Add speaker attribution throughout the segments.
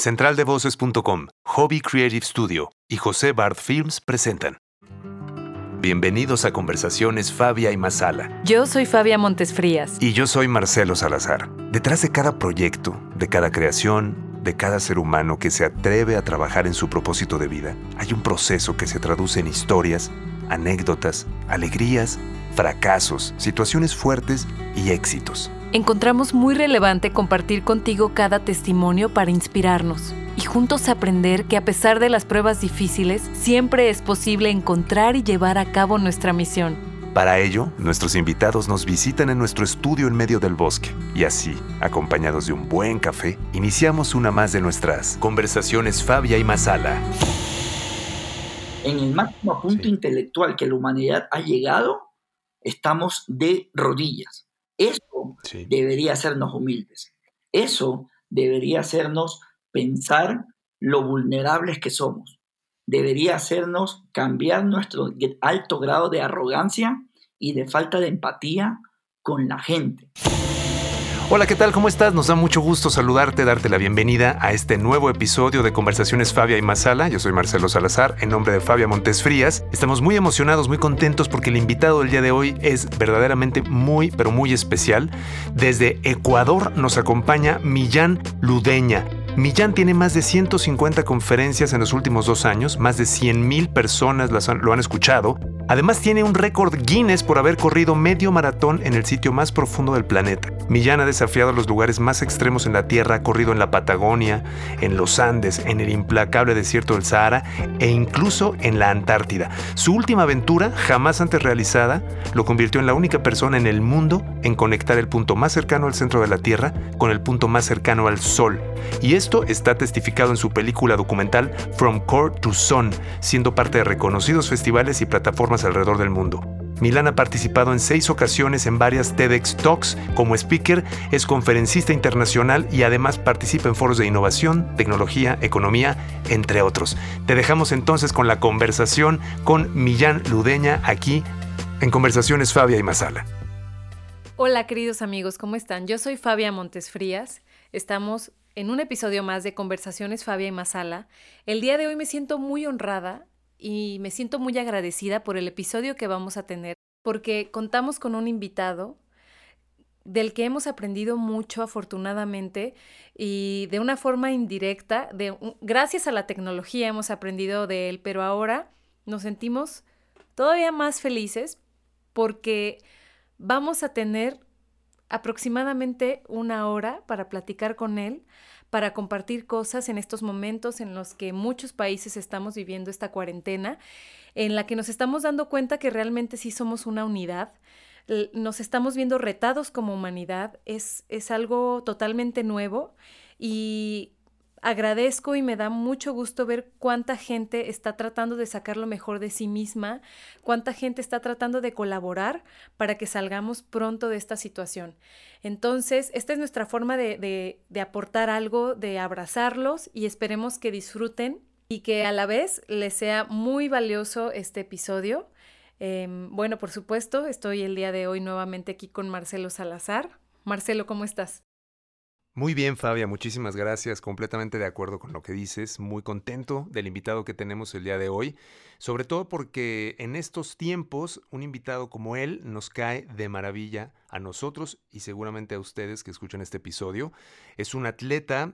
Speaker 1: Centraldevoces.com, Hobby Creative Studio y José Bard Films presentan. Bienvenidos a Conversaciones Fabia y Masala.
Speaker 2: Yo soy Fabia Montesfrías.
Speaker 1: Y yo soy Marcelo Salazar. Detrás de cada proyecto, de cada creación, de cada ser humano que se atreve a trabajar en su propósito de vida, hay un proceso que se traduce en historias, anécdotas, alegrías, fracasos, situaciones fuertes y éxitos.
Speaker 2: Encontramos muy relevante compartir contigo cada testimonio para inspirarnos y juntos aprender que a pesar de las pruebas difíciles, siempre es posible encontrar y llevar a cabo nuestra misión.
Speaker 1: Para ello, nuestros invitados nos visitan en nuestro estudio en medio del bosque y así, acompañados de un buen café, iniciamos una más de nuestras conversaciones Fabia y Masala.
Speaker 3: En el máximo punto intelectual que la humanidad ha llegado, estamos de rodillas. Eso debería hacernos humildes. Eso debería hacernos pensar lo vulnerables que somos. Debería hacernos cambiar nuestro alto grado de arrogancia y de falta de empatía con la gente.
Speaker 1: Hola, ¿qué tal? ¿Cómo estás? Nos da mucho gusto saludarte, darte la bienvenida a este nuevo episodio de Conversaciones Fabia y Masala. Yo soy Marcelo Salazar, en nombre de Fabia Montes Frías. Estamos muy emocionados, muy contentos porque el invitado del día de hoy es verdaderamente muy, pero muy especial. Desde Ecuador nos acompaña Millán Ludeña. Millán tiene más de 150 conferencias en los últimos dos años, más de 100.000 personas lo han escuchado. Además tiene un récord Guinness por haber corrido medio maratón en el sitio más profundo del planeta. Millán ha desafiado los lugares más extremos en la Tierra, ha corrido en la Patagonia, en los Andes, en el implacable desierto del Sahara e incluso en la Antártida. Su última aventura, jamás antes realizada, lo convirtió en la única persona en el mundo en conectar el punto más cercano al centro de la Tierra con el punto más cercano al Sol. Y esto está testificado en su película documental From Core to Sun, siendo parte de reconocidos festivales y plataformas alrededor del mundo. Milán ha participado en seis ocasiones en varias TEDx Talks como speaker, es conferencista internacional y además participa en foros de innovación, tecnología, economía, entre otros. Te dejamos entonces con la conversación con Millán Ludeña aquí en Conversaciones Fabia y Masala.
Speaker 2: Hola queridos amigos, ¿cómo están? Yo soy Fabia Montesfrías. Estamos en un episodio más de Conversaciones Fabia y Masala. El día de hoy me siento muy honrada y me siento muy agradecida por el episodio que vamos a tener, porque contamos con un invitado del que hemos aprendido mucho afortunadamente y de una forma indirecta, gracias a la tecnología hemos aprendido de él, pero ahora nos sentimos todavía más felices porque vamos a tener aproximadamente una hora para platicar con él, para compartir cosas en estos momentos en los que muchos países estamos viviendo esta cuarentena, en la que nos estamos dando cuenta que realmente sí somos una unidad, nos estamos viendo retados como humanidad, es, es algo totalmente nuevo y agradezco y me da mucho gusto ver cuánta gente está tratando de sacar lo mejor de sí misma, cuánta gente está tratando de colaborar para que salgamos pronto de esta situación. Entonces, esta es nuestra forma de, aportar algo, de abrazarlos y esperemos que disfruten y que a la vez les sea muy valioso este episodio. Em, bueno, por supuesto, estoy el día de hoy nuevamente aquí con Marcelo Salazar. Marcelo, ¿cómo estás?
Speaker 1: Muy bien, Fabia, muchísimas gracias. Completamente de acuerdo con lo que dices. Muy contento del invitado que tenemos el día de hoy. Sobre todo porque en estos tiempos un invitado como él nos cae de maravilla a nosotros y seguramente a ustedes que escuchan este episodio. Es un atleta,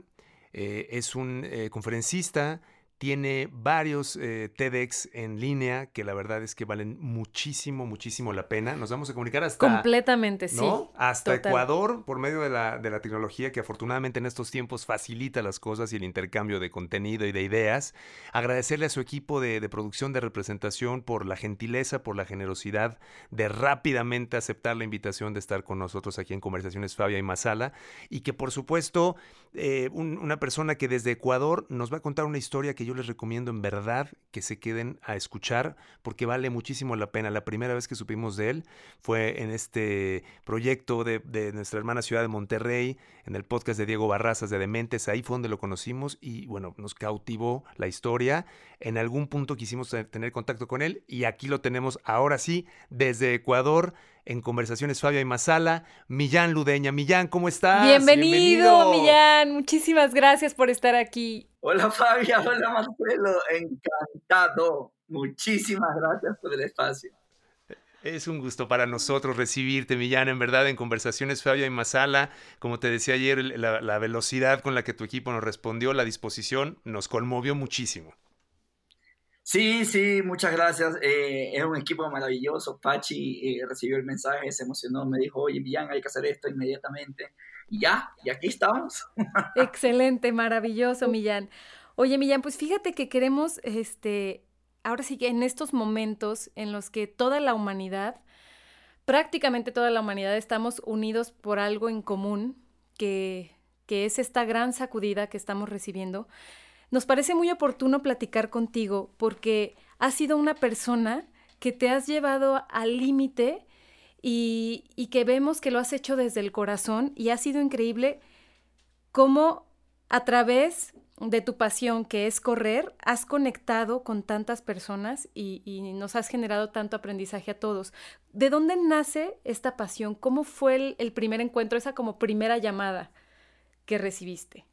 Speaker 1: eh, es un eh, conferencista, tiene varios eh, TEDx en línea que la verdad es que valen muchísimo, muchísimo la pena. Nos vamos a comunicar hasta...
Speaker 2: Completamente, sí.
Speaker 1: Hasta Ecuador por medio de la, de la tecnología que afortunadamente en estos tiempos facilita las cosas y el intercambio de contenido y de ideas. Agradecerle a su equipo de, de producción, de representación por la gentileza, por la generosidad de rápidamente aceptar la invitación de estar con nosotros aquí en Conversaciones Fabia y Masala. Y que por supuesto eh, una persona que desde Ecuador nos va a contar una historia que yo les recomiendo en verdad que se queden a escuchar porque vale muchísimo la pena. La primera vez que supimos de él fue en este proyecto de, nuestra hermana ciudad de Monterrey, en el podcast de Diego Barrazas de Dementes. Ahí fue donde lo conocimos y bueno, nos cautivó la historia. En algún punto quisimos tener contacto con él y aquí lo tenemos ahora sí desde Ecuador en Conversaciones Fabia y Masala, Millán Ludeña. Millán, ¿cómo estás?
Speaker 2: Bienvenido, Millán. Muchísimas gracias por estar aquí.
Speaker 3: Hola Fabia, hola Marcelo, encantado. Muchísimas gracias por el espacio.
Speaker 1: Es un gusto para nosotros recibirte, Millán, en verdad, en Conversaciones Fabia y Masala. Como te decía ayer, la, la velocidad con la que tu equipo nos respondió, la disposición, nos conmovió muchísimo.
Speaker 3: Sí, sí, muchas gracias. Eh, es un equipo maravilloso. Pachi eh, recibió el mensaje, se emocionó, me dijo, oye, Millán, hay que hacer esto inmediatamente. Y ya, y aquí estamos.
Speaker 2: Excelente, maravilloso, Millán. Oye, Millán, pues fíjate que queremos, este, ahora sí que en estos momentos en los que toda la humanidad, prácticamente toda la humanidad, estamos unidos por algo en común, que, que es esta gran sacudida que estamos recibiendo, nos parece muy oportuno platicar contigo porque has sido una persona que te has llevado al límite y, que vemos que lo has hecho desde el corazón y ha sido increíble cómo a través de tu pasión que es correr, has conectado con tantas personas y, nos has generado tanto aprendizaje a todos. ¿De dónde nace esta pasión? ¿Cómo fue el, el primer encuentro, esa como primera llamada que recibiste?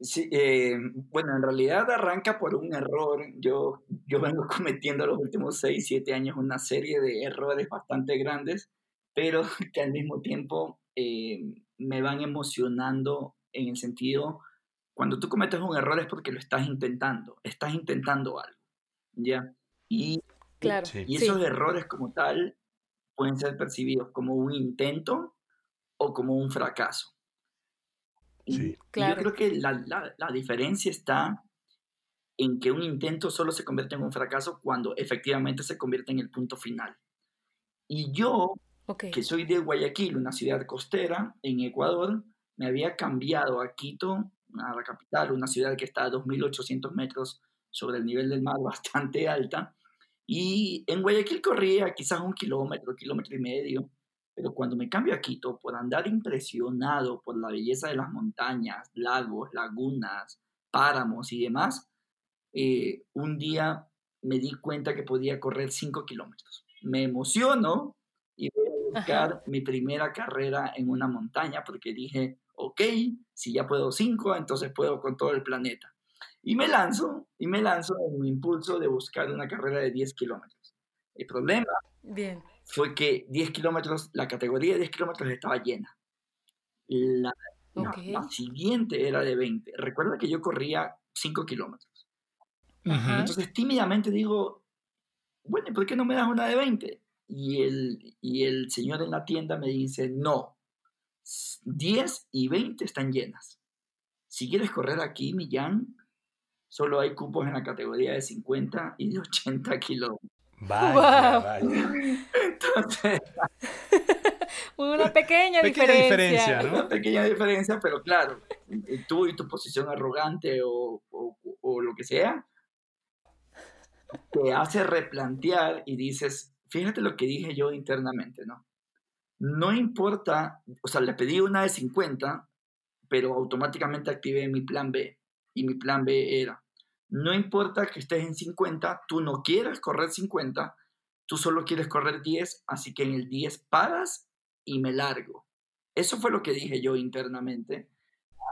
Speaker 3: Sí, eh, bueno, en realidad arranca por un error. Yo, yo vengo cometiendo los últimos 6, 7 años una serie de errores bastante grandes, pero que al mismo tiempo eh, me van emocionando en el sentido, cuando tú cometes un error es porque lo estás intentando, estás intentando algo, ¿ya? Y, claro, y esos errores como tal pueden ser percibidos como un intento o como un fracaso. Yo creo que la, la, diferencia está en que un intento solo se convierte en un fracaso cuando efectivamente se convierte en el punto final. Y yo, que soy de Guayaquil, una ciudad costera en Ecuador, me había cambiado a Quito, a la capital, una ciudad que está a 2.800 metros sobre el nivel del mar, bastante alta. Y en Guayaquil corría quizás un kilómetro, kilómetro y medio. Pero cuando me cambio a Quito, por andar impresionado por la belleza de las montañas, lagos, lagunas, páramos y demás, eh, un día me di cuenta que podía correr 5 kilómetros. Me emociono y voy a buscar mi primera carrera en una montaña porque dije, ok, si ya puedo 5, entonces puedo con todo el planeta. Y me lanzo, y me lanzo en mi impulso de buscar una carrera de 10 kilómetros. El problema Bien fue que 10 kilómetros, la categoría de 10 kilómetros estaba llena. La, siguiente era de 20. Recuerda que yo corría 5 kilómetros. Entonces tímidamente digo, bueno, ¿por qué no me das una de 20? Y el, y el señor en la tienda me dice, no, 10 y 20 están llenas. Si quieres correr aquí, Millán, solo hay cupos en la categoría de 50 y de 80 kilómetros.
Speaker 1: Vaya, vaya.
Speaker 3: Entonces.
Speaker 2: Una pequeña, diferencia.
Speaker 3: Una pequeña diferencia, pero claro, tú y tu posición arrogante o, o, lo que sea, te hace replantear y dices, fíjate lo que dije yo internamente, ¿no? No importa, o sea, le pedí una de 50, pero automáticamente activé mi plan B. Y mi plan B era, no importa que estés en 50, tú no quieres correr 50, tú solo quieres correr 10, así que en el 10 paras y me largo. Eso fue lo que dije yo internamente.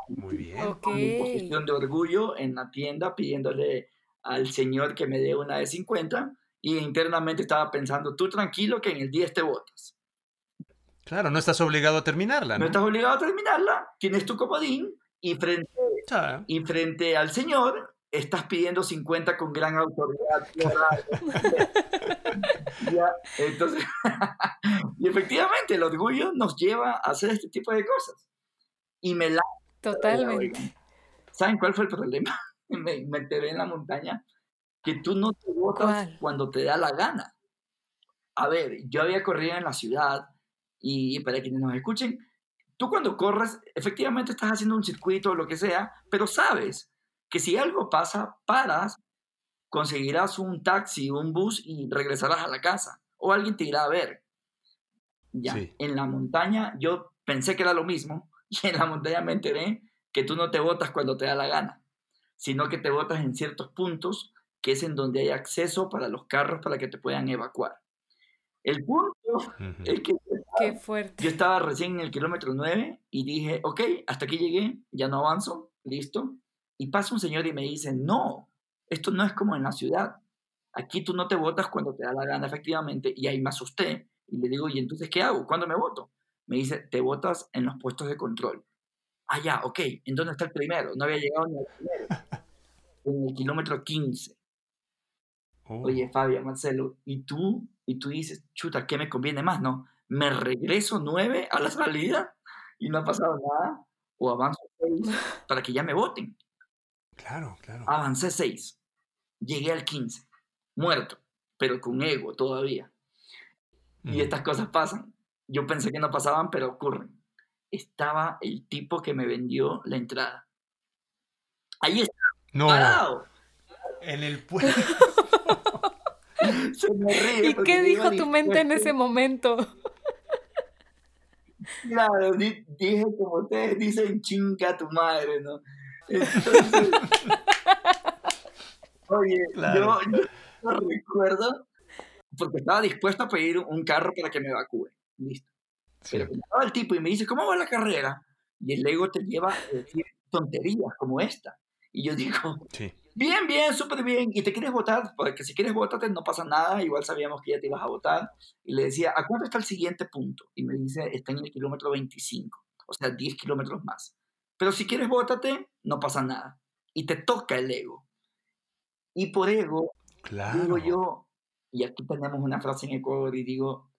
Speaker 1: Muy bien.
Speaker 3: Mi posición de orgullo en la tienda pidiéndole al señor que me dé una de 50 y internamente estaba pensando, tú tranquilo que en el 10 te votas.
Speaker 1: Claro, no estás obligado a terminarla.
Speaker 3: No, estás obligado a terminarla, tienes tu comodín y frente, y frente al señor estás pidiendo 50 con gran autoridad. entonces, y efectivamente el orgullo nos lleva a hacer este tipo de cosas. Y me la...
Speaker 2: Totalmente.
Speaker 3: ¿Saben cuál fue el problema? Me, me enteré en la montaña que tú no te votas cuando te da la gana. A ver, yo había corrido en la ciudad y para quienes nos escuchen, tú cuando corres, efectivamente estás haciendo un circuito o lo que sea, pero sabes que si algo pasa, paras, conseguirás un taxi, un bus y regresarás a la casa. O alguien te irá a ver. Ya, en la montaña yo pensé que era lo mismo y en la montaña me enteré que tú no te botas cuando te da la gana, sino que te botas en ciertos puntos que es en donde hay acceso para los carros para que te puedan evacuar. El punto es que
Speaker 2: Qué fuerte.
Speaker 3: yo estaba recién en el kilómetro 9 y dije, ok, hasta aquí llegué, ya no avanzo, listo. Y pasa un señor y me dice, no, esto no es como en la ciudad. Aquí tú no te votas cuando te da la gana, efectivamente. Y ahí me asusté y le digo, ¿y entonces qué hago? ¿Cuándo me voto? Me dice, te votas en los puestos de control. Ah, ya, ok. ¿En dónde está el primero? No había llegado ni al primero. En el kilómetro 15. Oye, Fabio, Marcelo, ¿y tú? Y tú dices, chuta, ¿qué me conviene más? No, me regreso 9 a la salida y no ha pasado nada. O avanzo 6 para que ya me voten.
Speaker 1: Claro, claro.
Speaker 3: Avancé 6. Llegué al 15. Muerto, pero con ego todavía. Y estas cosas pasan. Yo pensé que no pasaban, pero ocurren. Estaba el tipo que me vendió la entrada. Ahí está.
Speaker 1: No.
Speaker 3: Parado.
Speaker 1: En el pueblo.
Speaker 3: Se me ríe
Speaker 2: ¿Y qué dijo tu mente en ese momento?
Speaker 3: Claro, di- dije como ustedes dicen, chinga tu madre, ¿no? Entonces, oye,
Speaker 1: Claro.
Speaker 3: yo, yo recuerdo, porque estaba dispuesto a pedir un carro para que me evacúe. Listo.
Speaker 1: Sí.
Speaker 3: Pero estaba el tipo y me dice, ¿cómo va la carrera? Y el ego te lleva a decir tonterías como esta. Y yo digo,
Speaker 1: Sí.
Speaker 3: Bien, bien, súper bien. ¿Y te quieres votar? Porque si quieres votarte no pasa nada. Igual sabíamos que ya te ibas a votar. Y le decía, ¿a cuánto está el siguiente punto? Y me dice, está en el kilómetro 25. O sea, 10 kilómetros más. Pero si quieres vótate, no pasa nada. Y te toca el ego. Y por ego,
Speaker 1: Claro.
Speaker 3: digo yo, y aquí tenemos una frase en Ecuador y digo,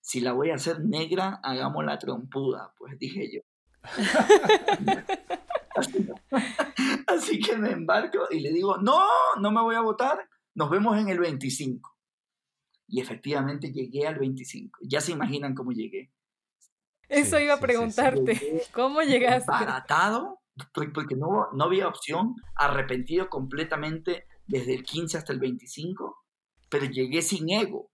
Speaker 3: si la voy a hacer negra, hagamos la trompuda. Pues dije yo. Así, así que me embarco y le digo, no, no me voy a votar, nos vemos en el 25. Y efectivamente llegué al 25. Ya se imaginan cómo llegué.
Speaker 2: Eso
Speaker 1: Sí,
Speaker 2: iba a
Speaker 1: sí, sí, sí.
Speaker 2: preguntarte. ¿Cómo llegaste?
Speaker 3: Baratado, porque no, no había opción, arrepentido completamente desde el 15 hasta el 25, pero llegué sin ego.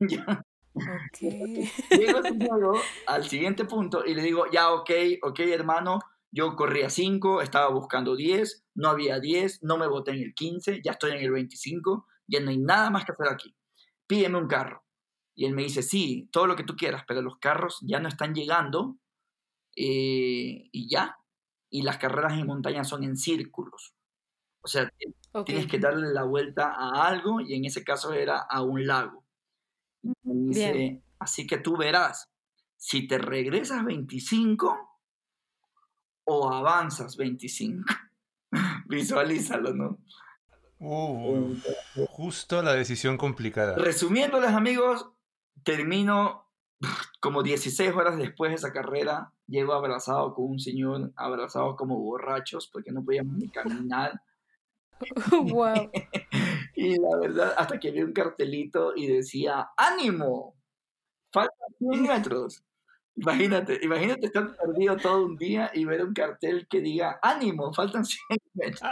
Speaker 3: Ya.
Speaker 2: Ok.
Speaker 3: Llego sin ego al siguiente punto y le digo, ya, ok, ok, hermano, yo corría 5, estaba buscando 10, no había 10, no me voté en el 15, ya estoy en el 25, ya no hay nada más que hacer aquí. Pídeme un carro. Y él me dice, sí, todo lo que tú quieras, pero los carros ya no están llegando eh, y ya. Y las carreras en montaña son en círculos. O sea, tienes que darle la vuelta a algo y en ese caso era a un lago. Y me dice,
Speaker 2: Bien.
Speaker 3: así que tú verás si te regresas 25 o avanzas 25. Visualízalo, ¿no?
Speaker 1: Uh, justo la decisión complicada.
Speaker 3: Resumiéndoles, amigos, termino como 16 horas después de esa carrera. Llego abrazado con un señor, abrazado como borrachos, porque no podíamos ni caminar.
Speaker 2: wow.
Speaker 3: Y la verdad, hasta que vi un cartelito y decía, ¡ánimo! Faltan 100 metros. Imagínate, imagínate estar perdido todo un día y ver un cartel que diga, ¡ánimo! Faltan 100 metros.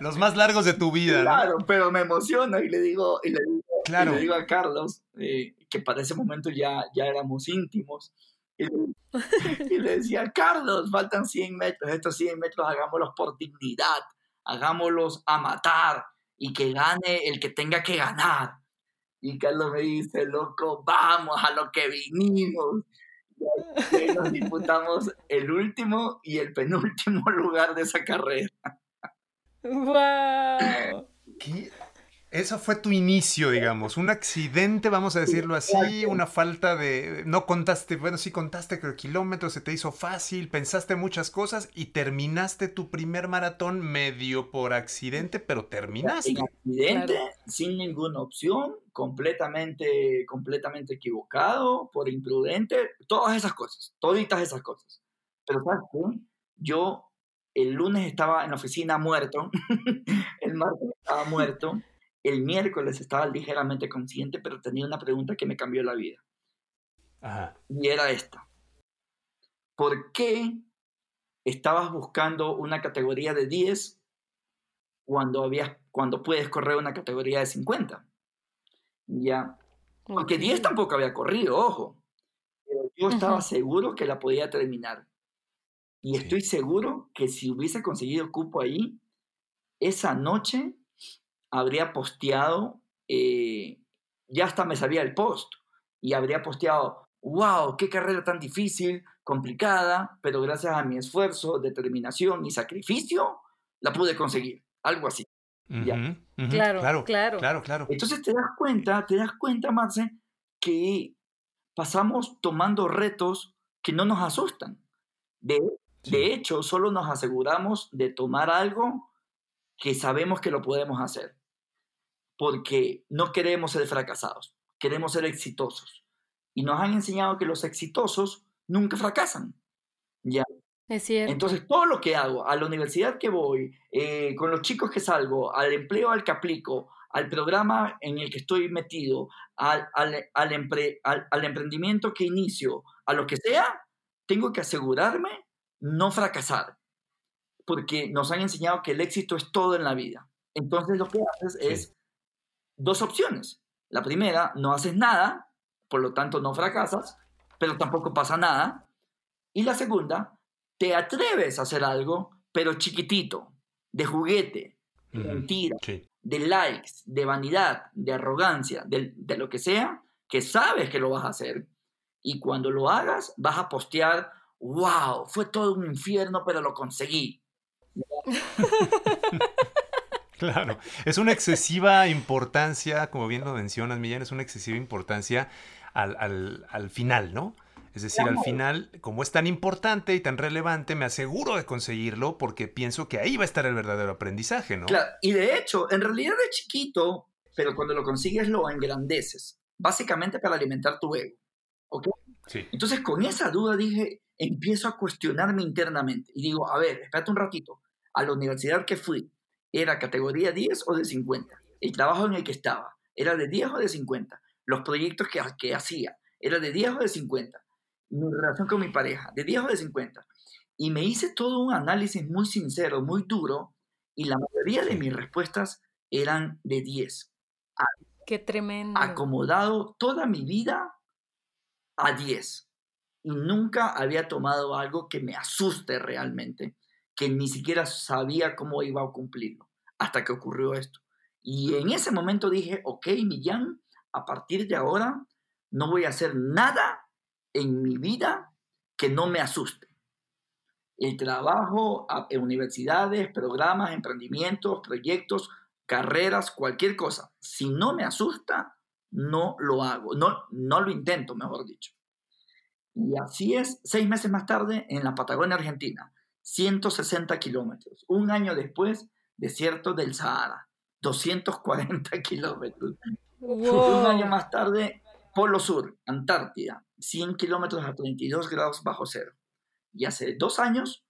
Speaker 1: Los más largos de tu vida, ¿no?
Speaker 3: Claro, pero me emociona y le digo, y le digo, y
Speaker 1: Claro.
Speaker 3: le digo a Carlos, eh, que para ese momento ya, ya éramos íntimos, y le, y le decía, Carlos, faltan 100 metros, estos 100 metros hagámoslos por dignidad, hagámoslos a matar y que gane el que tenga que ganar. Y Carlos me dice, loco, vamos a lo que vinimos. Y nos disputamos el último y el penúltimo lugar de esa carrera.
Speaker 2: Wow.
Speaker 1: ¿Qué? Eso fue tu inicio, digamos. Un accidente, vamos a decirlo así, una falta de... No contaste, bueno, sí contaste que el kilómetro se te hizo fácil, pensaste muchas cosas y terminaste tu primer maratón medio por accidente, pero terminaste.
Speaker 3: En accidente,
Speaker 2: Claro.
Speaker 3: sin ninguna opción, completamente, completamente equivocado, por imprudente, todas esas cosas, toditas esas cosas. Pero ¿sabes qué? Yo el lunes estaba en la oficina muerto, el martes estaba muerto, el miércoles estaba ligeramente consciente, pero tenía una pregunta que me cambió la vida.
Speaker 1: Ajá.
Speaker 3: Y era esta. ¿Por qué estabas buscando una categoría de 10 cuando, habías, cuando puedes correr una categoría de 50? Ya. Porque 10 tampoco había corrido, ojo. Pero yo estaba seguro que la podía terminar. Y
Speaker 1: Sí.
Speaker 3: estoy seguro que si hubiese conseguido cupo ahí, esa noche habría posteado eh, ya hasta me sabía el post y habría posteado, wow, qué carrera tan difícil, complicada, pero gracias a mi esfuerzo, determinación y sacrificio, la pude conseguir. Algo así.
Speaker 2: claro, claro, claro,
Speaker 1: claro, claro.
Speaker 3: Entonces te das cuenta, te das cuenta, Marce, que pasamos tomando retos que no nos asustan. De, de hecho, solo nos aseguramos de tomar algo que sabemos que lo podemos hacer, porque no queremos ser fracasados, queremos ser exitosos. Y nos han enseñado que los exitosos nunca fracasan. ¿ya?
Speaker 2: Es cierto.
Speaker 3: Entonces, todo lo que hago, a la universidad que voy, eh, con los chicos que salgo, al empleo al que aplico, al programa en el que estoy metido, al, al, al, al, emprendimiento que inicio, a lo que sea, tengo que asegurarme no fracasar, porque nos han enseñado que el éxito es todo en la vida. Entonces lo que haces es dos opciones. La primera, no haces nada, por lo tanto no fracasas, pero tampoco pasa nada. Y la segunda, te atreves a hacer algo, pero chiquitito, de juguete, de mentira, de likes, de vanidad, de arrogancia, de, de, lo que sea, que sabes que lo vas a hacer. Y cuando lo hagas, vas a postear, wow, fue todo un infierno, pero lo conseguí.
Speaker 1: Claro, es una excesiva importancia, como bien lo mencionas, Millán, es una excesiva importancia al, al, al final, ¿no? Es decir, al final, como es tan importante y tan relevante, me aseguro de conseguirlo porque pienso que ahí va a estar el verdadero aprendizaje, ¿no?
Speaker 3: Claro, y de hecho, en realidad de chiquito, pero cuando lo consigues lo engrandeces, básicamente para alimentar tu ego. ¿Ok?
Speaker 1: Sí.
Speaker 3: Entonces, con esa duda dije, empiezo a cuestionarme internamente y digo, a ver, espérate un ratito, a la universidad que fui, ¿era categoría 10 o de 50? El trabajo en el que estaba, ¿era de 10 o de 50? Los proyectos que, que hacía, ¿era de 10 o de 50? mi relación con mi pareja, de 10 o de 50. Y me hice todo un análisis muy sincero, muy duro, y la mayoría de mis respuestas eran de 10.
Speaker 2: Qué tremendo.
Speaker 3: Acomodado toda mi vida a 10. Y nunca había tomado algo que me asuste realmente, que ni siquiera sabía cómo iba a cumplirlo, hasta que ocurrió esto. Y en ese momento dije, ok, Millán, a partir de ahora no voy a hacer nada en mi vida que no me asuste. El trabajo universidades, programas, emprendimientos, proyectos, carreras, cualquier cosa. Si no me asusta, no lo hago, no, no lo intento, mejor dicho. Y así es, seis meses más tarde, en la Patagonia Argentina, 160 kilómetros. Un año después, desierto del Sahara, 240 kilómetros. Un año más tarde, Polo Sur, Antártida, 100 kilómetros a 32 grados bajo cero. Y hace dos años,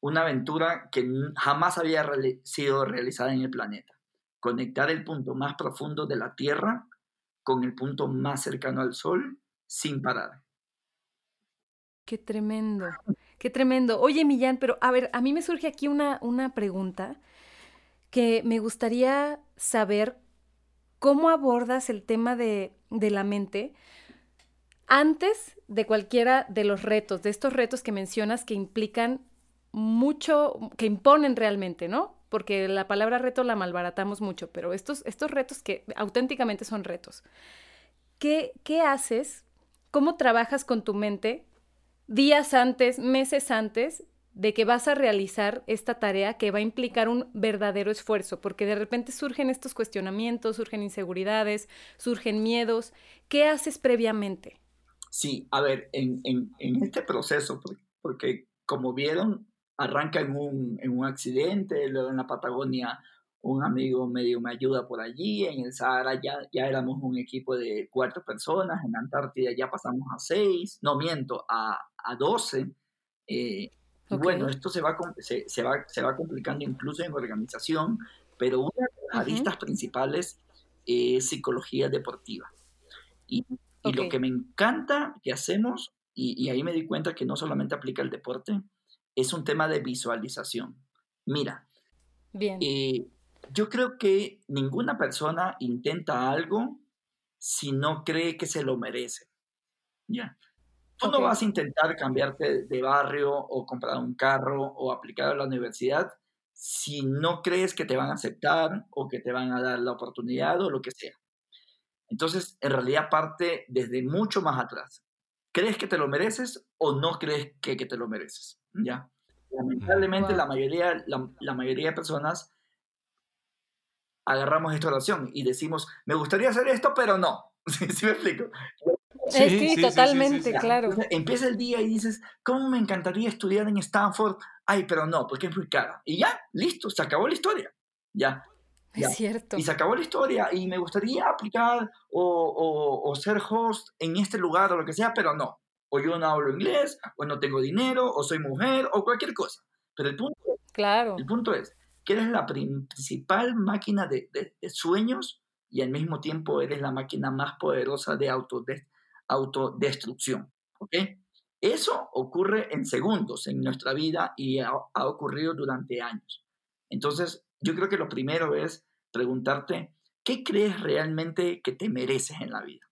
Speaker 3: una aventura que jamás había sido realizada en el planeta. Conectar el punto más profundo de la Tierra con el punto más cercano al Sol sin parar.
Speaker 2: Qué tremendo, qué tremendo. Oye, Millán, pero a ver, a mí me surge aquí una, una pregunta que me gustaría saber cómo abordas el tema de, de la mente antes de cualquiera de los retos, de estos retos que mencionas que implican mucho, que imponen realmente, ¿no? Porque la palabra reto la malbaratamos mucho, pero estos, estos retos que auténticamente son retos. ¿Qué, ¿Qué haces? ¿Cómo trabajas con tu mente días antes, meses antes de que vas a realizar esta tarea que va a implicar un verdadero esfuerzo, porque de repente surgen estos cuestionamientos, surgen inseguridades, surgen miedos. ¿Qué haces previamente?
Speaker 3: Sí, a ver, en, en, este proceso, porque, como vieron, arranca en un, en un accidente, luego en la Patagonia un amigo medio me ayuda por allí, en el Sahara ya, ya éramos un equipo de cuatro personas, en Antártida ya pasamos a seis, no miento, a, a doce. Eh, bueno, esto se va, se, se, va, se va complicando incluso en organización, pero una de las aristas principales es psicología deportiva. Y y lo que me encanta que hacemos, y, ahí me di cuenta que no solamente aplica el deporte, es un tema de visualización. Mira,
Speaker 2: Bien.
Speaker 3: Eh, yo creo que ninguna persona intenta algo si no cree que se lo merece. ¿Ya? Tú no vas a intentar cambiarte de barrio o comprar un carro o aplicar a la universidad si no crees que te van a aceptar o que te van a dar la oportunidad o lo que sea. Entonces, en realidad parte desde mucho más atrás. ¿Crees que te lo mereces o no crees que, que te lo mereces? ¿Ya? Lamentablemente, la, mayoría, la, mayoría de personas agarramos esta oración y decimos, me gustaría hacer esto, pero no. ¿Sí, me explico?
Speaker 2: Sí, totalmente, claro.
Speaker 3: empieza el día y dices, ¿cómo me encantaría estudiar en Stanford? Ay, pero no, porque es muy caro. Y ya, listo, se acabó la historia. Ya.
Speaker 2: Es cierto.
Speaker 3: Y se acabó la historia y me gustaría aplicar o, o, ser host en este lugar o lo que sea, pero no. O yo no hablo inglés, o no tengo dinero, o soy mujer, o cualquier cosa. Pero el punto,
Speaker 2: claro.
Speaker 3: el punto es que eres la principal máquina de, sueños y al mismo tiempo eres la máquina más poderosa de autodestrucción. ¿Ok? Eso ocurre en segundos en nuestra vida y ha ocurrido durante años. Entonces, yo creo que lo primero es preguntarte, ¿qué crees realmente que te mereces en la vida?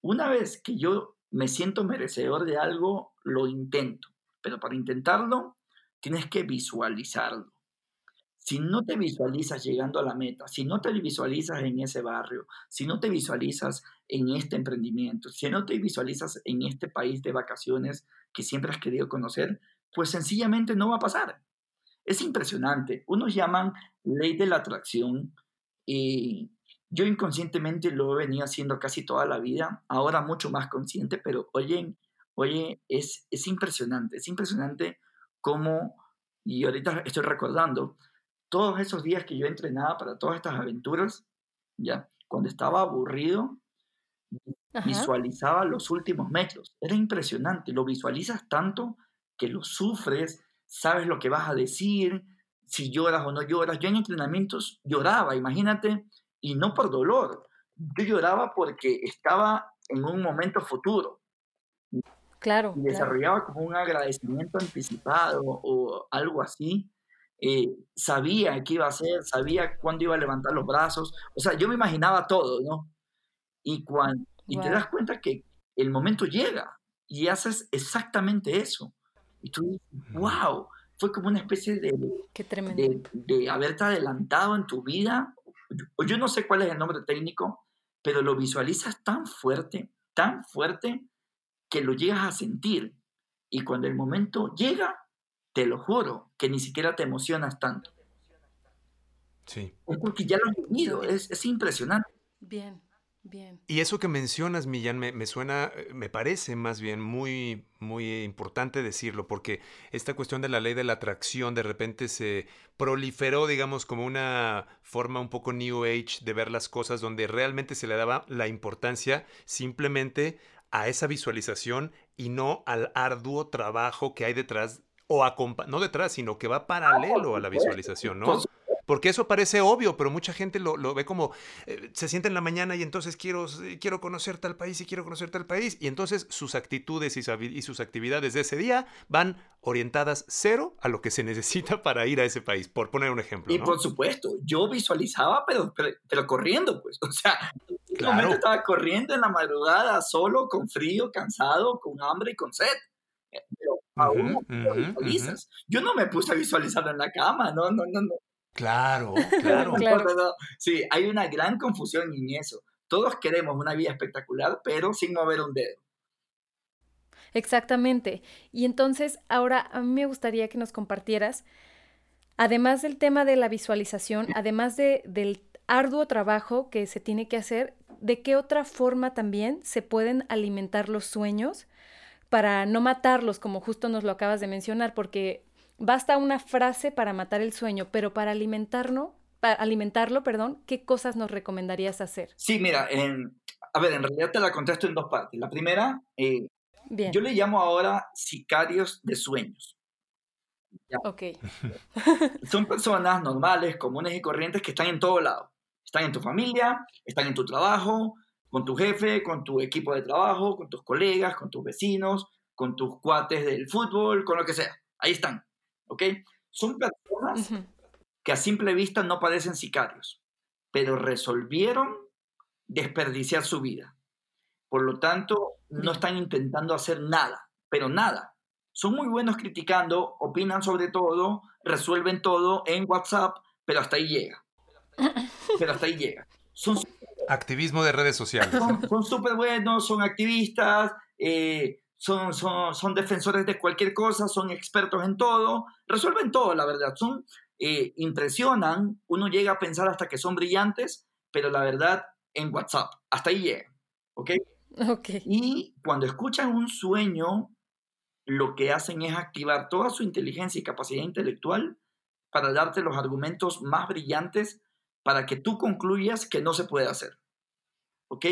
Speaker 3: Una vez que yo me siento merecedor de algo, lo intento, pero para intentarlo tienes que visualizarlo. Si no te visualizas llegando a la meta, si no te visualizas en ese barrio, si no te visualizas en este emprendimiento, si no te visualizas en este país de vacaciones que siempre has querido conocer, pues sencillamente no va a pasar. Es impresionante. Unos llaman ley de la atracción y yo inconscientemente lo he venido haciendo casi toda la vida, ahora mucho más consciente, pero oye, oye, es, es impresionante, es impresionante cómo, y ahorita estoy recordando, todos esos días que yo entrenaba para todas estas aventuras, ya, cuando estaba aburrido, visualizaba los últimos metros. Era impresionante, lo visualizas tanto que lo sufres, sabes lo que vas a decir, si lloras o no lloras. Yo en entrenamientos lloraba, imagínate, y no por dolor. Yo lloraba porque estaba en un momento futuro.
Speaker 2: Claro.
Speaker 3: Y desarrollaba como un agradecimiento anticipado o algo así. Eh, sabía qué iba a hacer, sabía cuándo iba a levantar los brazos. O sea, yo me imaginaba todo, ¿no? Y, cuando, y te das cuenta que el momento llega y haces exactamente eso. Y tú dices, wow, fue como una especie de, de, de, haberte adelantado en tu vida. Yo, yo no sé cuál es el nombre técnico, pero lo visualizas tan fuerte, tan fuerte, que lo llegas a sentir. Y cuando el momento llega, te lo juro, que ni siquiera te emocionas tanto.
Speaker 1: Sí.
Speaker 3: Es porque ya lo has vivido, es, es impresionante.
Speaker 2: Bien. Bien.
Speaker 1: Y eso que mencionas, Millán, me, suena, me parece más bien muy, muy importante decirlo, porque esta cuestión de la ley de la atracción de repente se proliferó, digamos, como una forma un poco New Age de ver las cosas, donde realmente se le daba la importancia simplemente a esa visualización y no al arduo trabajo que hay detrás, o no detrás, sino que va paralelo a la visualización, ¿no? Porque eso parece obvio, pero mucha gente lo, ve como eh, se siente en la mañana y entonces quiero, quiero conocer tal país y quiero conocer tal país. Y entonces sus actitudes y, sus actividades de ese día van orientadas cero a lo que se necesita para ir a ese país, por poner un ejemplo.
Speaker 3: Y por supuesto, yo visualizaba, pero, pero, corriendo, pues. O sea, claro. estaba corriendo en la madrugada, solo, con frío, cansado, con hambre y con sed. Eh, pero aún visualizas. Yo no me puse a visualizarlo en la cama, no, no, no, no.
Speaker 1: Claro, claro.
Speaker 3: Sí, hay una gran confusión en eso. Todos queremos una vida espectacular, pero sin mover un dedo.
Speaker 2: Exactamente. Y entonces, ahora a mí me gustaría que nos compartieras, además del tema de la visualización, además de, del arduo trabajo que se tiene que hacer, ¿de qué otra forma también se pueden alimentar los sueños para no matarlos, como justo nos lo acabas de mencionar? Porque Basta una frase para matar el sueño, pero para alimentarlo, para alimentarlo, perdón, ¿qué cosas nos recomendarías hacer?
Speaker 3: Sí, mira, a ver, en realidad te la contesto en dos partes. La primera, eh, yo le llamo ahora sicarios de sueños.
Speaker 2: Ok.
Speaker 3: Son personas normales, comunes y corrientes que están en todo lado. Están en tu familia, están en tu trabajo, con tu jefe, con tu equipo de trabajo, con tus colegas, con tus vecinos, con tus cuates del fútbol, con lo que sea. Ahí están. ¿ok? Son personas que a simple vista no parecen sicarios, pero resolvieron desperdiciar su vida. Por lo tanto, no están intentando hacer nada, pero nada. Son muy buenos criticando, opinan sobre todo, resuelven todo en WhatsApp, pero hasta ahí llega. Pero hasta ahí llega. Son
Speaker 1: Activismo de redes sociales.
Speaker 3: Son súper buenos, son activistas, eh, son, son, son, defensores de cualquier cosa, son expertos en todo, resuelven todo, la verdad. Son, eh, impresionan, uno llega a pensar hasta que son brillantes, pero la verdad, en WhatsApp, hasta ahí llega. ¿Ok?
Speaker 2: okay.
Speaker 3: Y cuando escuchan un sueño, lo que hacen es activar toda su inteligencia y capacidad intelectual para darte los argumentos más brillantes para que tú concluyas que no se puede hacer. ¿Ok?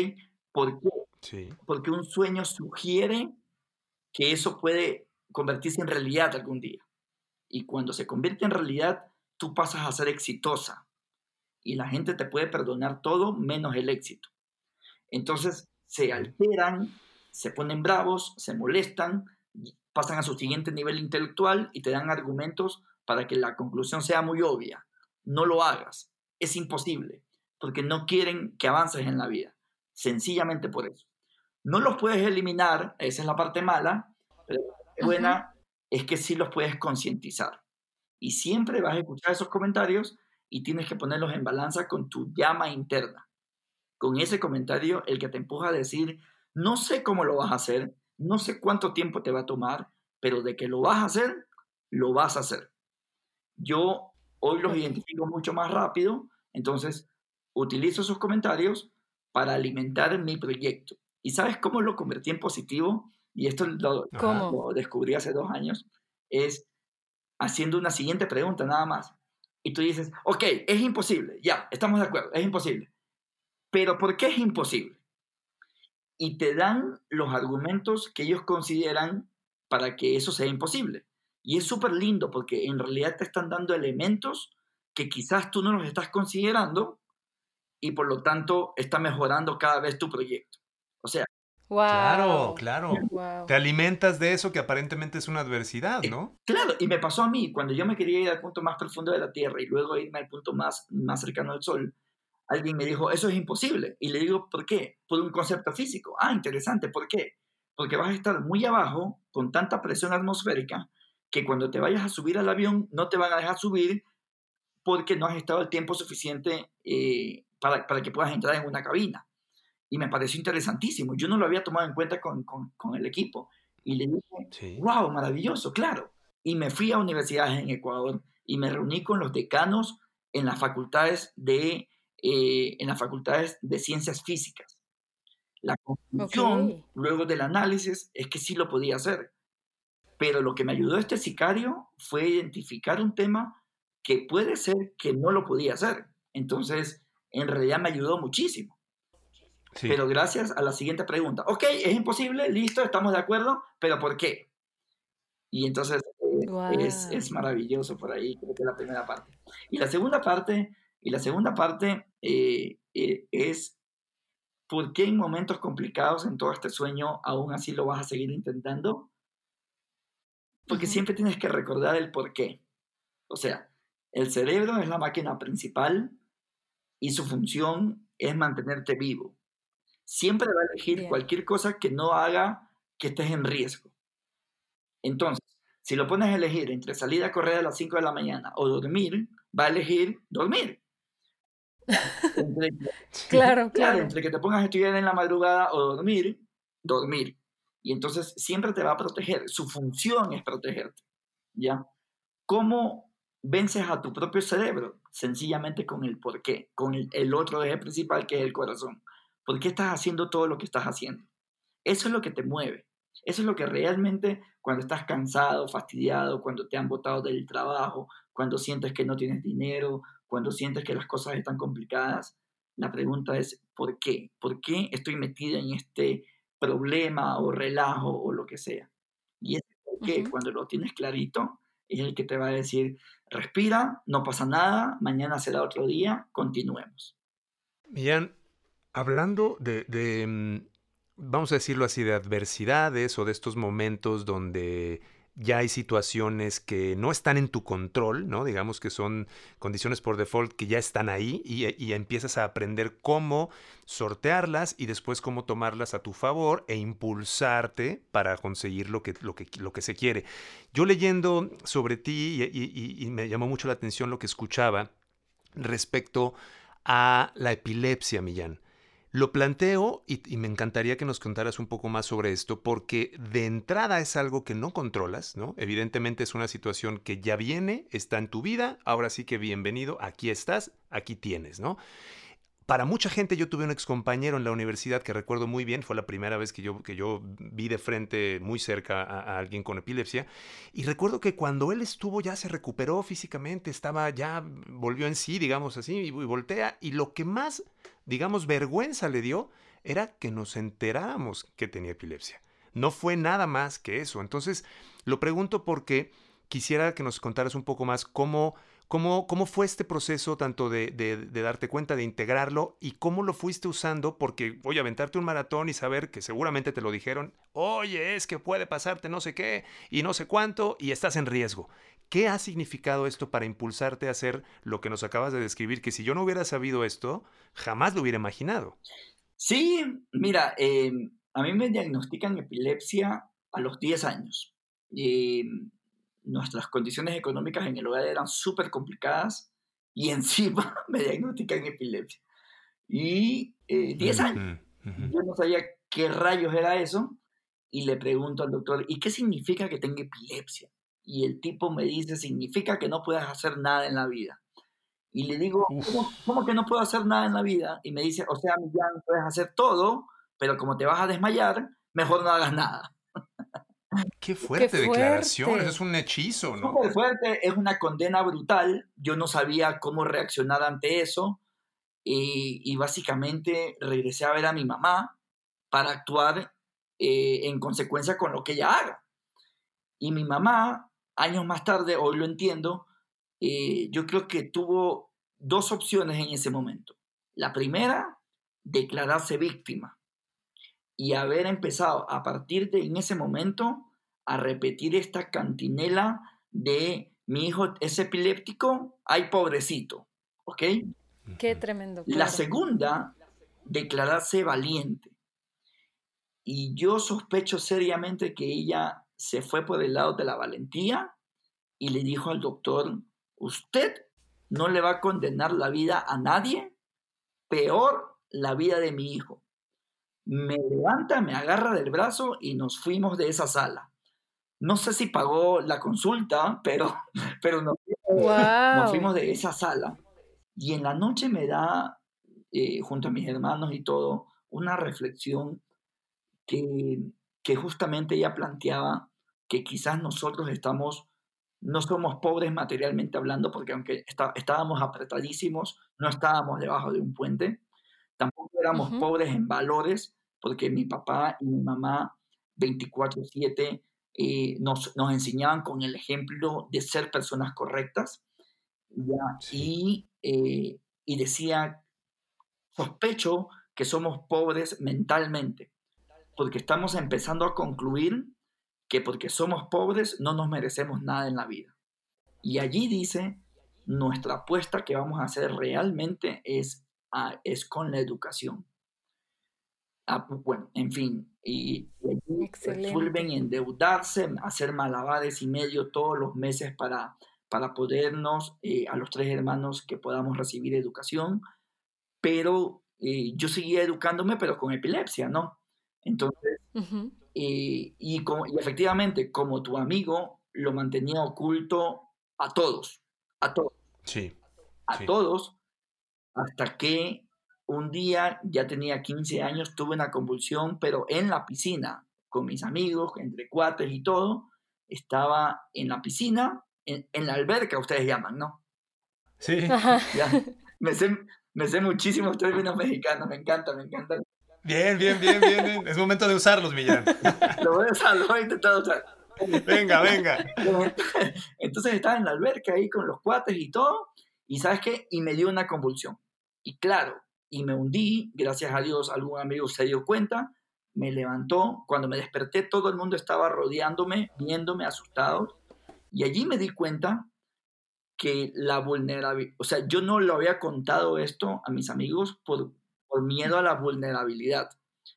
Speaker 3: ¿Por qué? Sí. Porque un sueño sugiere que eso puede convertirse en realidad algún día. Y cuando se convierte en realidad, tú pasas a ser exitosa. Y la gente te puede perdonar todo menos el éxito. Entonces se alteran, se ponen bravos, se molestan, pasan a su siguiente nivel intelectual y te dan argumentos para que la conclusión sea muy obvia. No lo hagas. Es imposible, porque no quieren que avances en la vida. Sencillamente por eso. No los puedes eliminar, esa es la parte mala, pero la parte buena es que sí los puedes concientizar. Y siempre vas a escuchar esos comentarios y tienes que ponerlos en balanza con tu llama interna. Con ese comentario, el que te empuja a decir, no sé cómo lo vas a hacer, no sé cuánto tiempo te va a tomar, pero de que lo vas a hacer, lo vas a hacer. Yo hoy los identifico mucho más rápido, entonces utilizo esos comentarios para alimentar mi proyecto. ¿Y sabes cómo lo convertí en positivo? Y esto lo, lo descubrí hace dos años. Es haciendo una siguiente pregunta nada más. Y tú dices, ok, es imposible, ya, estamos de acuerdo, es imposible. Pero ¿por qué es imposible? Y te dan los argumentos que ellos consideran para que eso sea imposible. Y es súper lindo porque en realidad te están dando elementos que quizás tú no los estás considerando y por lo tanto está mejorando cada vez tu proyecto. O sea,
Speaker 1: Claro, claro. Te alimentas de eso que aparentemente es una adversidad, ¿no?
Speaker 3: Claro, y me pasó a mí, cuando yo me quería ir al punto más profundo de la Tierra y luego irme al punto más, más cercano al Sol, alguien me dijo, eso es imposible. Y le digo, ¿por qué? Por un concepto físico. Ah, interesante, ¿por qué? Porque vas a estar muy abajo con tanta presión atmosférica que cuando te vayas a subir al avión no te van a dejar subir porque no has estado el tiempo suficiente eh, para, para que puedas entrar en una cabina y me pareció interesantísimo. Yo no lo había tomado en cuenta con, con, con el equipo. Y le dije, wow, maravilloso, claro. Y me fui a universidades en Ecuador y me reuní con los decanos en las facultades de, eh, en las facultades de ciencias físicas. La conclusión, luego del análisis, es que sí lo podía hacer. Pero lo que me ayudó este sicario fue identificar un tema que puede ser que no lo podía hacer. Entonces, en realidad me ayudó muchísimo. Pero gracias a la siguiente pregunta. Ok, es imposible, listo, estamos de acuerdo, pero ¿por qué? Y entonces eh, es, es, maravilloso por ahí, creo que la primera parte. Y la segunda parte, y la segunda parte eh, eh, es ¿por qué en momentos complicados en todo este sueño aún así lo vas a seguir intentando? Porque siempre tienes que recordar el por qué. O sea, el cerebro es la máquina principal y su función es mantenerte vivo siempre va a elegir cualquier cosa que no haga que estés en riesgo. Entonces, si lo pones a elegir entre salir a correr a las 5 de la mañana o dormir, va a elegir dormir.
Speaker 2: claro, claro.
Speaker 3: Entre que te pongas a estudiar en la madrugada o dormir, dormir. Y entonces siempre te va a proteger. Su función es protegerte. ¿Ya? ¿Cómo vences a tu propio cerebro? Sencillamente con el por qué, con el, el otro eje principal que es el corazón. ¿Por qué estás haciendo todo lo que estás haciendo? Eso es lo que te mueve. Eso es lo que realmente cuando estás cansado, fastidiado, cuando te han botado del trabajo, cuando sientes que no tienes dinero, cuando sientes que las cosas están complicadas, la pregunta es ¿por qué? ¿Por qué estoy metido en este problema o relajo o lo que sea? Y por qué, cuando lo tienes clarito, es el que te va a decir, respira, no pasa nada, mañana será otro día, continuemos.
Speaker 1: Bien, Hablando de, mm, vamos a decirlo así, de adversidades o de estos momentos donde ya hay situaciones que no están en tu control, ¿no? Digamos que son condiciones por default que ya están ahí y, empiezas a aprender cómo sortearlas y después cómo tomarlas a tu favor e impulsarte para conseguir lo que, lo que, lo que se quiere. Yo leyendo sobre ti y, y me llamó mucho la atención lo que escuchaba respecto a la epilepsia, Millán. Lo planteo y, me encantaría que nos contaras un poco más sobre esto, porque de entrada es algo que no controlas, ¿no? Evidentemente es una situación que ya viene, está en tu vida, ahora sí que bienvenido, aquí estás, aquí tienes, ¿no? Para mucha gente, yo tuve un excompañero en la universidad que recuerdo muy bien, fue la primera vez que yo, que yo vi de frente muy cerca a, alguien con epilepsia, y recuerdo que cuando él estuvo ya se recuperó físicamente, estaba ya, volvió en sí, digamos así, y, y voltea, y lo que más, digamos, vergüenza le dio era que nos enteráramos que tenía epilepsia. No fue nada más que eso. Entonces, lo pregunto porque quisiera que nos contaras un poco más cómo ¿Cómo, ¿Cómo, fue este proceso tanto de, de, darte cuenta, de integrarlo y cómo lo fuiste usando? Porque voy a aventarte un maratón y saber que seguramente te lo dijeron, oye, es que puede pasarte no sé qué y no sé cuánto y estás en riesgo. ¿Qué ha significado esto para impulsarte a hacer lo que nos acabas de describir? Que si yo no hubiera sabido esto, jamás lo hubiera imaginado.
Speaker 3: Sí, mira, em, a mí me diagnostican epilepsia a los 10 años. Eh, nuestras condiciones económicas en el hogar eran súper complicadas y encima me diagnostican epilepsia. Y 10 eh, años. Yo no sabía qué rayos era eso y le pregunto al doctor, ¿y qué significa que tenga epilepsia? Y el tipo me dice, significa que no puedes hacer nada en la vida. Y le digo, ¿cómo, ¿cómo, que no puedo hacer nada en la vida? Y me dice, o sea, ya puedes hacer todo, pero como te vas a desmayar, mejor no hagas nada.
Speaker 1: Qué fuerte, declaración, es un hechizo, ¿no?
Speaker 3: Súper fuerte, es una condena brutal. Yo no sabía cómo reaccionar ante eso y, básicamente regresé a ver a mi mamá para actuar eh, en consecuencia con lo que ella haga. Y mi mamá, años más tarde, hoy lo entiendo, eh, yo creo que tuvo dos opciones en ese momento. La primera, declararse víctima y haber empezado a partir de en ese momento a repetir esta cantinela de mi hijo es epiléptico, ay pobrecito, ¿ok?
Speaker 2: Qué tremendo.
Speaker 3: La segunda, declararse valiente. Y yo sospecho seriamente que ella se fue por el lado de la valentía y le dijo al doctor, usted no le va a condenar la vida a nadie, peor la vida de mi hijo me levanta, me agarra del brazo y nos fuimos de esa sala. No sé si pagó la consulta, pero, pero nos, fuimos de esa sala. Y en la noche me da, eh, junto a mis hermanos y todo, una reflexión que, que justamente ella planteaba que quizás nosotros estamos, no somos pobres materialmente hablando, porque aunque estábamos apretadísimos, no estábamos debajo de un puente, Tampoco éramos pobres en valores, porque mi papá y mi mamá 24/7 eh, nos, nos, enseñaban con el ejemplo de ser personas correctas. Y, eh, y decía, sospecho que somos pobres mentalmente, porque estamos empezando a concluir que porque somos pobres no nos merecemos nada en la vida. Y allí dice, nuestra apuesta que vamos a hacer realmente es es con la educación. Ah, bueno, en fin, y, vuelven a endeudarse, hacer malabares y medio todos los meses para, para podernos, eh, a los tres hermanos, que podamos recibir educación, pero eh, yo seguía educándome, pero con epilepsia, ¿no? Entonces, eh, y, como, y efectivamente, como tu amigo, lo mantenía oculto a todos, a todos.
Speaker 1: Sí.
Speaker 3: A todos, hasta que un día, ya tenía 15 años, tuve una convulsión, pero en la piscina, con mis amigos, entre cuates y todo, estaba en la piscina, en, la alberca, ustedes llaman, ¿no?
Speaker 1: Sí.
Speaker 3: me, sé, me sé muchísimos términos mexicanos, me encanta, me encanta.
Speaker 1: Bien, bien, bien, bien. Es momento de usarlos, Millán.
Speaker 3: lo voy a usar, lo voy a intentar usar.
Speaker 1: Venga, venga.
Speaker 3: Entonces estaba en la alberca ahí con los cuates y todo, y ¿sabes qué? Y me dio una convulsión. Y claro, y me hundí, gracias a Dios algún amigo se dio cuenta, me levantó, cuando me desperté todo el mundo estaba rodeándome, viéndome asustados, y allí me di cuenta que la vulnerabilidad, o sea, yo no lo había contado esto a mis amigos por, por miedo a la vulnerabilidad,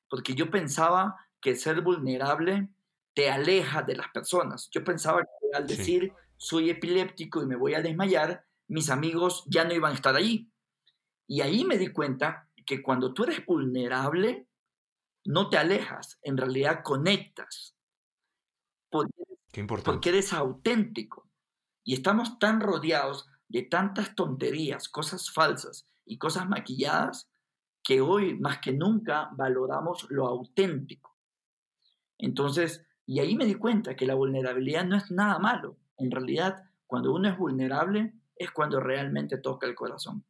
Speaker 3: porque yo pensaba que ser vulnerable te aleja de las personas. Yo pensaba que al decir soy epiléptico y me voy a desmayar, mis amigos ya no iban a estar allí. Y ahí me di cuenta que cuando tú eres vulnerable, no te alejas, en realidad conectas. Porque,
Speaker 1: Qué importante.
Speaker 3: porque eres auténtico. Y estamos tan rodeados de tantas tonterías, cosas falsas y cosas maquilladas, que hoy más que nunca valoramos lo auténtico. Entonces, y ahí me di cuenta que la vulnerabilidad no es nada malo. En realidad, cuando uno es vulnerable, es cuando realmente toca el corazón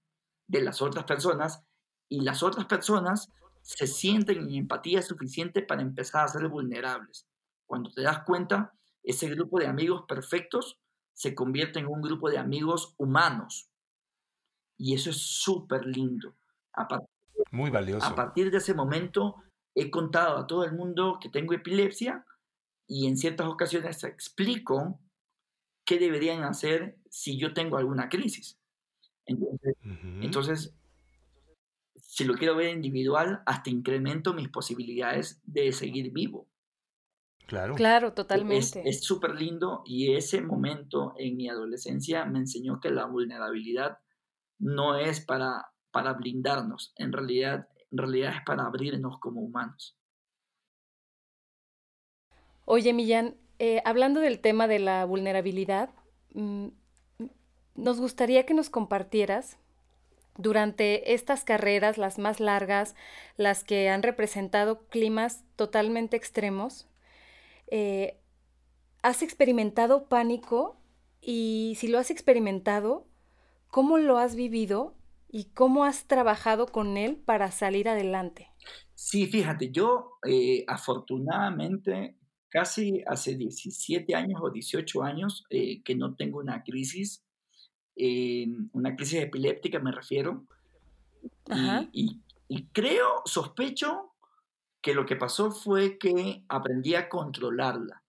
Speaker 3: de las otras personas y las otras personas se sienten en empatía suficiente para empezar a ser vulnerables. Cuando te das cuenta, ese grupo de amigos perfectos se convierte en un grupo de amigos humanos. Y eso es súper lindo.
Speaker 1: Muy valioso.
Speaker 3: A partir de ese momento he contado a todo el mundo que tengo epilepsia y en ciertas ocasiones explico qué deberían hacer si yo tengo alguna crisis. Entonces, si lo quiero ver individual, hasta incremento mis posibilidades de seguir vivo.
Speaker 2: Claro. Claro, totalmente.
Speaker 3: Es súper lindo y ese momento en mi adolescencia me enseñó que la vulnerabilidad no es para, para blindarnos, en realidad, en realidad es para abrirnos como humanos.
Speaker 2: Oye, Millán, eh, hablando del tema de la vulnerabilidad, mm, nos gustaría que nos compartieras durante estas carreras, las más largas, las que han representado climas totalmente extremos, eh, ¿has experimentado pánico? Y si lo has experimentado, ¿cómo lo has vivido y cómo has trabajado con él para salir adelante?
Speaker 3: Sí, fíjate, yo eh, afortunadamente casi hace 17 años o 18 años eh, que no tengo una crisis, eh, una crisis epiléptica me refiero. Y, creo, sospecho que lo que pasó fue que aprendí a controlarla.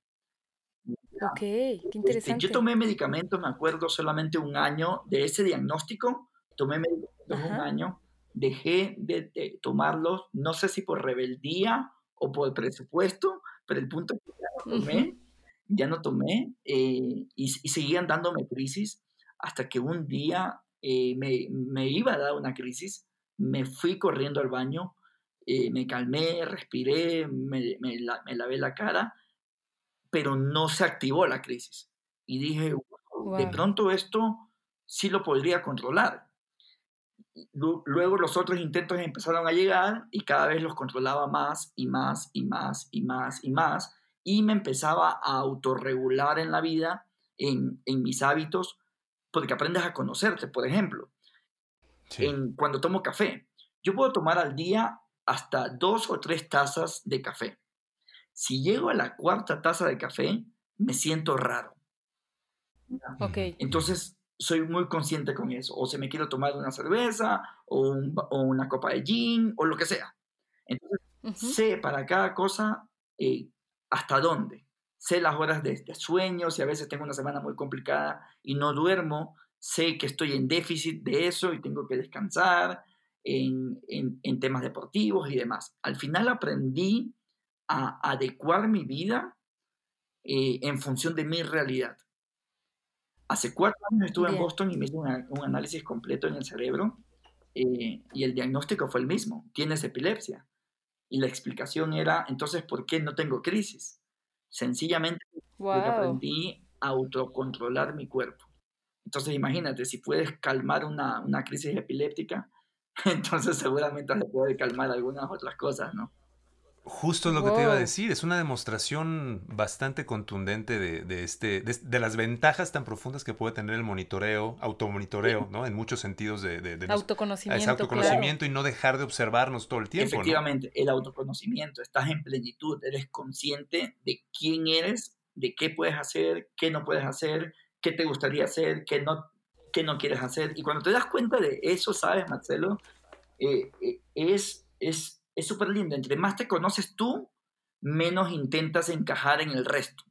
Speaker 2: Ok, qué este, interesante.
Speaker 3: yo tomé medicamentos, me acuerdo, solamente un año de ese diagnóstico, tomé medicamentos un año, dejé de, tomarlos, no sé si por rebeldía o por el presupuesto, pero el punto es que ya no tomé, ya no tomé eh, y, seguían dándome crisis hasta que un día eh, me, iba a dar una crisis, me fui corriendo al baño, eh, me calmé, respiré, me, lavé la cara, pero no se activó la crisis. Y dije, de pronto esto sí lo podría controlar. Luego los otros intentos empezaron a llegar y cada vez los controlaba más y más y más y más y más y me empezaba a autorregular en la vida, en, mis hábitos, porque aprendes a conocerte, por ejemplo. En, cuando tomo café, yo puedo tomar al día hasta dos o tres tazas de café. Si llego a la cuarta taza de café, me siento raro.
Speaker 2: Okay.
Speaker 3: Entonces, soy muy consciente con eso. O si me quiero tomar una cerveza o, una copa de gin o lo que sea. Entonces, sé para cada cosa eh, hasta dónde. Sé las horas de, sueño, si a veces tengo una semana muy complicada y no duermo, sé que estoy en déficit de eso y tengo que descansar en, temas deportivos y demás. Al final aprendí a adecuar mi vida eh, en función de mi realidad. Hace cuatro años estuve en Boston y me hice un análisis completo en el cerebro eh, y el diagnóstico fue el mismo, tienes epilepsia. Y la explicación era, entonces, ¿por qué no tengo crisis? Sencillamente porque aprendí a autocontrolar mi cuerpo. Entonces, imagínate, si puedes calmar una, una crisis epiléptica, entonces seguramente se puede calmar algunas otras cosas, ¿no?
Speaker 1: Justo lo que te iba a decir, es una demostración bastante contundente de, este, de, las ventajas tan profundas que puede tener el monitoreo, automonitoreo, ¿no? En muchos sentidos de... de
Speaker 2: autoconocimiento.
Speaker 1: autoconocimiento y no dejar de observarnos todo el tiempo.
Speaker 3: Efectivamente, el autoconocimiento, estás en plenitud, eres consciente de quién eres, de qué puedes hacer, qué no puedes hacer, qué te gustaría hacer, qué no, qué no quieres hacer. Y cuando te das cuenta de eso, ¿sabes, Marcelo? Eh, eh, es... es es súper lindo. Entre más te conoces tú, menos intentas encajar en el resto.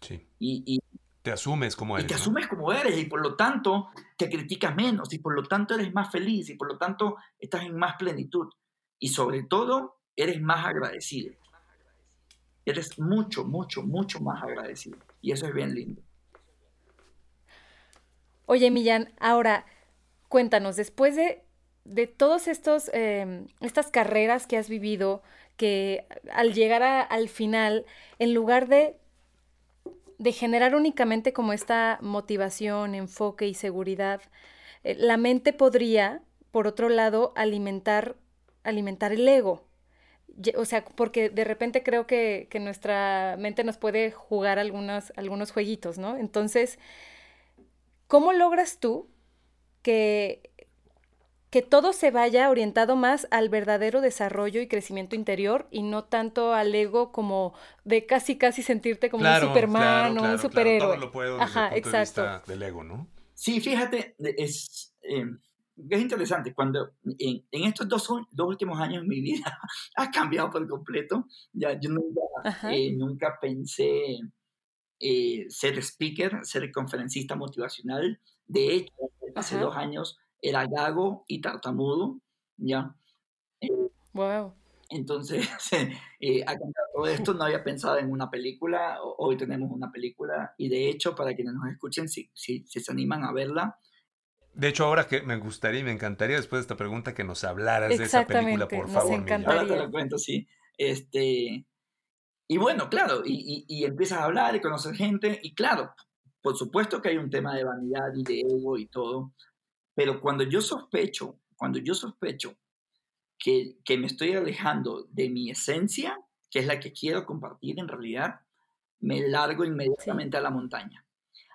Speaker 1: Sí. Y, te asumes como eres.
Speaker 3: Y te asumes como eres y por lo tanto te criticas menos y por lo tanto eres más feliz y por lo tanto estás en más plenitud. Y sobre todo, eres más agradecido. Eres mucho, mucho, mucho más agradecido. Y eso es bien lindo.
Speaker 2: Oye, Millán, ahora cuéntanos, después de de todas em, estas carreras que has vivido, que al llegar al final, en lugar de, de generar únicamente como esta motivación, enfoque y seguridad, eh, la mente podría, por otro lado, alimentar, alimentar el ego. O sea, porque de repente creo que, que nuestra mente nos puede jugar algunos, algunos jueguitos, ¿no? Entonces, ¿cómo logras tú que que todo se vaya orientado más al verdadero desarrollo y crecimiento interior y no tanto al ego como de casi casi sentirte como un Superman o un superhéroe. todo
Speaker 1: lo puedo desde Ajá, exacto. del ego, ¿no?
Speaker 3: Sí, fíjate, es, eh, es interesante. Cuando en, estos dos, dos, últimos años mi vida ha cambiado por completo. Ya, yo nunca, eh, nunca pensé eh, ser speaker, ser conferencista motivacional. De hecho, hace dos años era gago y tartamudo, ¿ya?
Speaker 2: wow.
Speaker 3: Entonces, eh, a todo esto no había pensado en una película, hoy tenemos una película y de hecho, para quienes nos escuchen, si, si, se animan a verla.
Speaker 1: De hecho, ahora que me gustaría y me encantaría después de esta pregunta que nos hablaras de esa película, por favor.
Speaker 3: Ahora te lo cuento, sí. Este, y bueno, claro, y, y, y empiezas a hablar y conocer gente, y claro, por supuesto que hay un tema de vanidad y de ego y todo, pero cuando yo sospecho, cuando yo sospecho que, que me estoy alejando de mi esencia, que es la que quiero compartir en realidad, me largo inmediatamente a la montaña.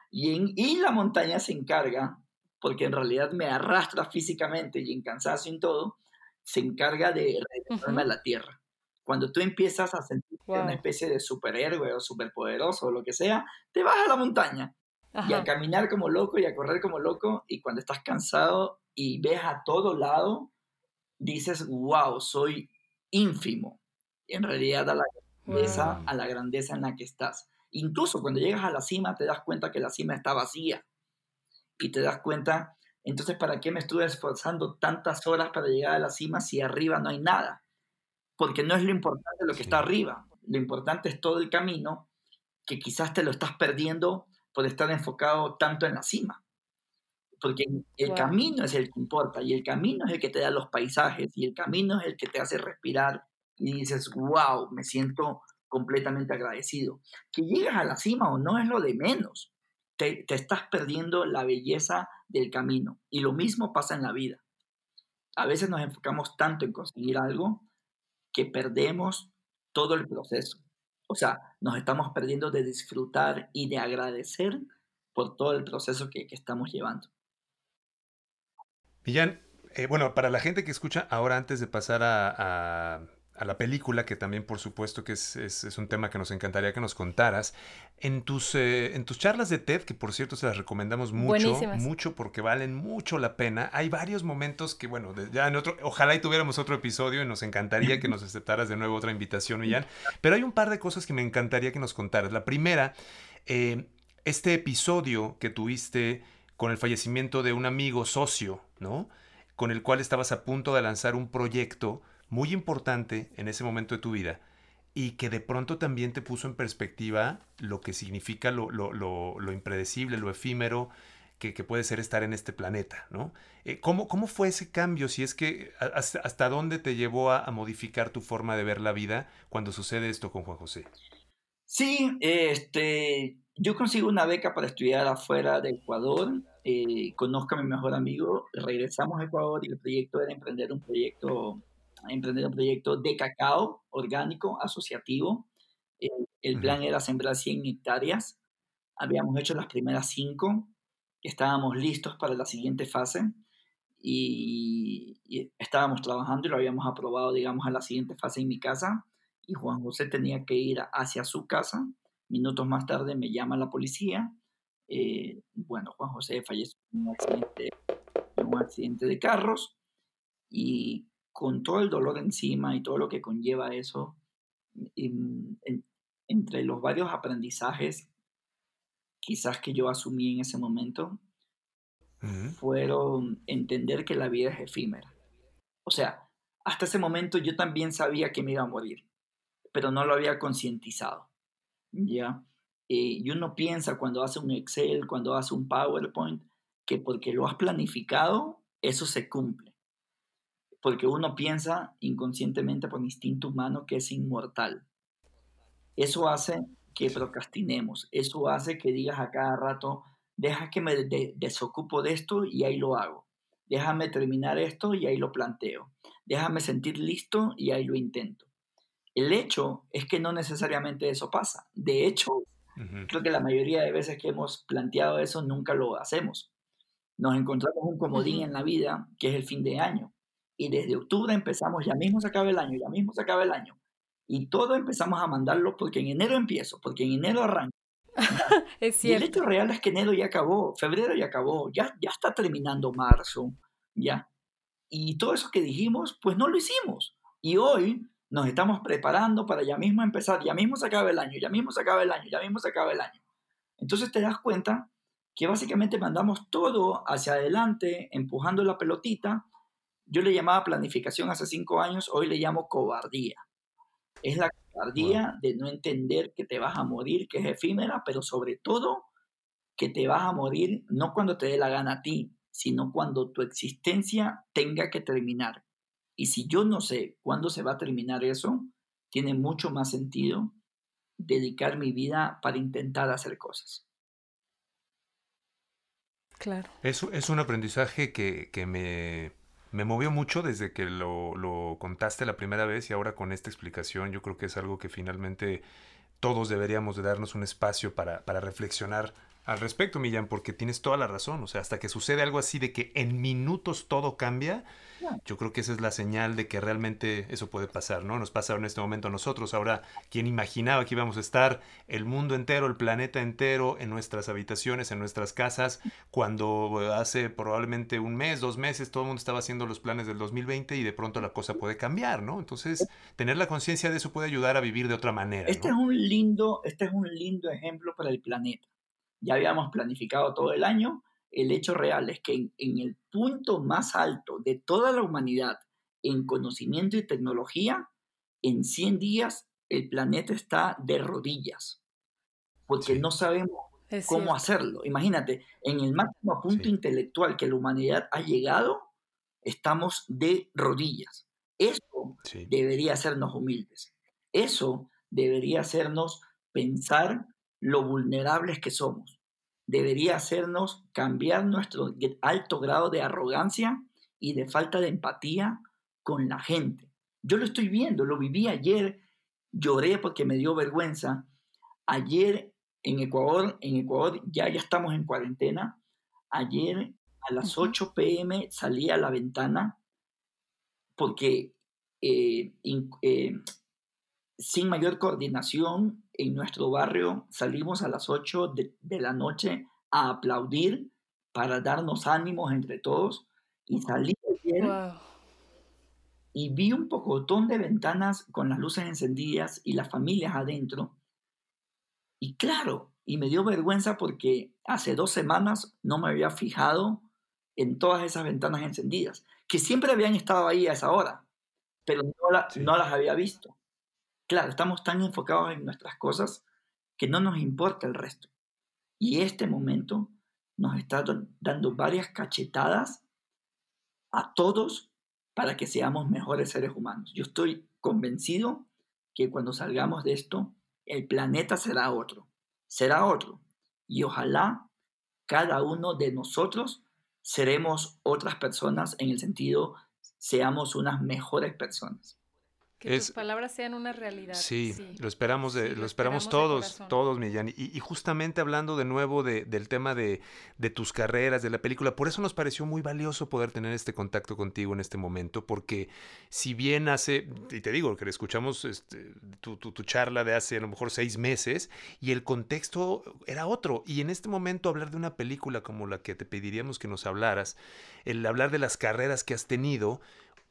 Speaker 3: Y, en, y la montaña se encarga, porque en realidad me arrastra físicamente y en cansancio y todo, se encarga de regresarme a la tierra. Cuando tú empiezas a sentir una especie de superhéroe o superpoderoso o lo que sea, te vas a la montaña y a caminar como loco y a correr como loco y cuando estás cansado y ves a todo lado, dices, wow, soy ínfimo. en realidad a la grandeza, a la grandeza en la que estás. Incluso cuando llegas a la cima te das cuenta que la cima está vacía y te das cuenta, entonces, ¿para qué me estuve esforzando tantas horas para llegar a la cima si arriba no hay nada? Porque no es lo importante lo que está arriba, lo importante es todo el camino que quizás te lo estás perdiendo por estar enfocado tanto en la cima. Porque el camino es el que importa y el camino es el que te da los paisajes y el camino es el que te hace respirar y dices, wow, me siento completamente agradecido. Que llegas a la cima o no es lo de menos. Te, te estás perdiendo la belleza del camino. Y lo mismo pasa en la vida. A veces nos enfocamos tanto en conseguir algo que perdemos todo el proceso. O sea, nos estamos perdiendo de disfrutar y de agradecer por todo el proceso que, estamos llevando.
Speaker 1: Millán, eh, bueno, para la gente que escucha, ahora antes de pasar a la película, que también por supuesto que es, es, un tema que nos encantaría que nos contaras. En tus, eh, en tus charlas de TED, que por cierto se las recomendamos mucho, mucho porque valen mucho la pena, hay varios momentos que, bueno, ya en otro, ojalá y tuviéramos otro episodio y nos encantaría que nos aceptaras de nuevo otra invitación, Millán, pero hay un par de cosas que me encantaría que nos contaras. La primera, eh, este episodio que tuviste con el fallecimiento de un amigo socio, ¿no? Con el cual estabas a punto de lanzar un proyecto muy importante en ese momento de tu vida y que de pronto también te puso en perspectiva lo que significa lo, lo, impredecible, lo efímero que, puede ser estar en este planeta, ¿no? Eh, ¿cómo, ¿cómo, fue ese cambio? Si es que hasta, dónde te llevó a, modificar tu forma de ver la vida cuando sucede esto con Juan José.
Speaker 3: Sí, este, yo consigo una beca para estudiar afuera de Ecuador, eh, conozco a mi mejor amigo, regresamos a Ecuador y el proyecto era emprender un proyecto emprender un proyecto de cacao orgánico asociativo. el plan era sembrar 100 hectáreas. Habíamos hecho las primeras 5, estábamos listos para la siguiente fase y, estábamos trabajando y lo habíamos aprobado, digamos, a la siguiente fase en mi casa y Juan José tenía que ir hacia su casa. Minutos más tarde me llama la policía. Eh, bueno, Juan José falleció en un accidente, en un accidente de carros y con todo el dolor encima y todo lo que conlleva eso, entre los varios aprendizajes quizás que yo asumí en ese momento, fueron entender que la vida es efímera. O sea, hasta ese momento yo también sabía que me iba a morir, pero no lo había concientizado. ¿ya? Eh, y uno piensa cuando hace un Excel, cuando hace un PowerPoint, que porque lo has planificado, eso se cumple. Porque uno piensa inconscientemente por instinto humano que es inmortal. Eso hace que procrastinemos, eso hace que digas a cada rato, deja que me desocupo de esto y ahí lo hago. Déjame terminar esto y ahí lo planteo. Déjame sentir listo y ahí lo intento. El hecho es que no necesariamente eso pasa. De hecho, creo que la mayoría de veces que hemos planteado eso nunca lo hacemos. Nos encontramos un comodín en la vida que es el fin de año. Y desde octubre empezamos, ya mismo se acaba el año, ya mismo se acaba el año. Y todo empezamos a mandarlo porque en enero empiezo, porque en enero arranco.
Speaker 2: es
Speaker 3: cierto. Y el hecho real es que enero ya acabó, febrero ya acabó, ya, ya está terminando marzo, ya. Y todo eso que dijimos, pues no lo hicimos. Y hoy nos estamos preparando para ya mismo empezar, ya mismo se acaba el año, ya mismo se acaba el año, ya mismo se acaba el año. Entonces te das cuenta que básicamente mandamos todo hacia adelante, empujando la pelotita. Yo le llamaba planificación hace cinco años, hoy le llamo cobardía. Es la cobardía de no entender que te vas a morir, que es efímera, pero sobre todo que te vas a morir no cuando te dé la gana a ti, sino cuando tu existencia tenga que terminar. Y si yo no sé cuándo se va a terminar eso, tiene mucho más sentido dedicar mi vida para intentar hacer cosas.
Speaker 2: Claro.
Speaker 1: Es, es un aprendizaje que, me, me, movió mucho desde que lo, contaste la primera vez y ahora con esta explicación yo creo que es algo que finalmente todos deberíamos de darnos un espacio para, para reflexionar al respecto, Millán, porque tienes toda la razón. O sea, hasta que sucede algo así de que en minutos todo cambia, yo creo que esa es la señal de que realmente eso puede pasar, ¿no? Nos pasa en este momento a nosotros. Ahora, ¿quién imaginaba que íbamos a estar el mundo entero, el planeta entero, en nuestras habitaciones, en nuestras casas, cuando hace probablemente un mes, dos meses, todo el mundo estaba haciendo los planes del 2020 y de pronto la cosa puede cambiar, ¿no? Entonces, tener la conciencia de eso puede ayudar a vivir de otra manera.
Speaker 3: Este, es un lindo, este es un lindo ejemplo para el planeta ya habíamos planificado todo el año, el hecho real es que en, el punto más alto de toda la humanidad en conocimiento y tecnología, en 100 días el planeta está de rodillas, porque no sabemos cómo hacerlo. Imagínate, en el máximo punto intelectual que la humanidad ha llegado, estamos de rodillas. Eso debería hacernos humildes. Eso debería hacernos pensar lo vulnerables que somos. Debería hacernos cambiar nuestro alto grado de arrogancia y de falta de empatía con la gente. Yo lo estoy viendo, lo viví ayer, lloré porque me dio vergüenza. Ayer en Ecuador, en Ecuador ya, ya estamos en cuarentena. Ayer a las 8 pm salí a la ventana porque eh, eh, sin mayor coordinación en nuestro barrio salimos a las 8 de, la noche a aplaudir para darnos ánimos entre todos y salí ayer y vi un pocotón de ventanas con las luces encendidas y las familias adentro. Y claro, y me dio vergüenza porque hace dos semanas no me había fijado en todas esas ventanas encendidas, que siempre habían estado ahí a esa hora, pero no, no las había visto. Claro, estamos tan enfocados en nuestras cosas que no nos importa el resto. Y este momento nos está dando varias cachetadas a todos para que seamos mejores seres humanos. Yo estoy convencido que cuando salgamos de esto, el planeta será otro, será otro. Y ojalá cada uno de nosotros seremos otras personas en el sentido, seamos unas mejores personas.
Speaker 2: Que tus palabras sean una realidad.
Speaker 1: Sí, lo esperamos, de, lo, esperamos, todos, todos, Millán. Y, y, justamente hablando de nuevo de, del tema de, de, tus carreras, de la película, por eso nos pareció muy valioso poder tener este contacto contigo en este momento, porque si bien hace, y te digo, que escuchamos este, tu, tu, tu, charla de hace a lo mejor seis meses, y el contexto era otro, y en este momento hablar de una película como la que te pediríamos que nos hablaras, el hablar de las carreras que has tenido,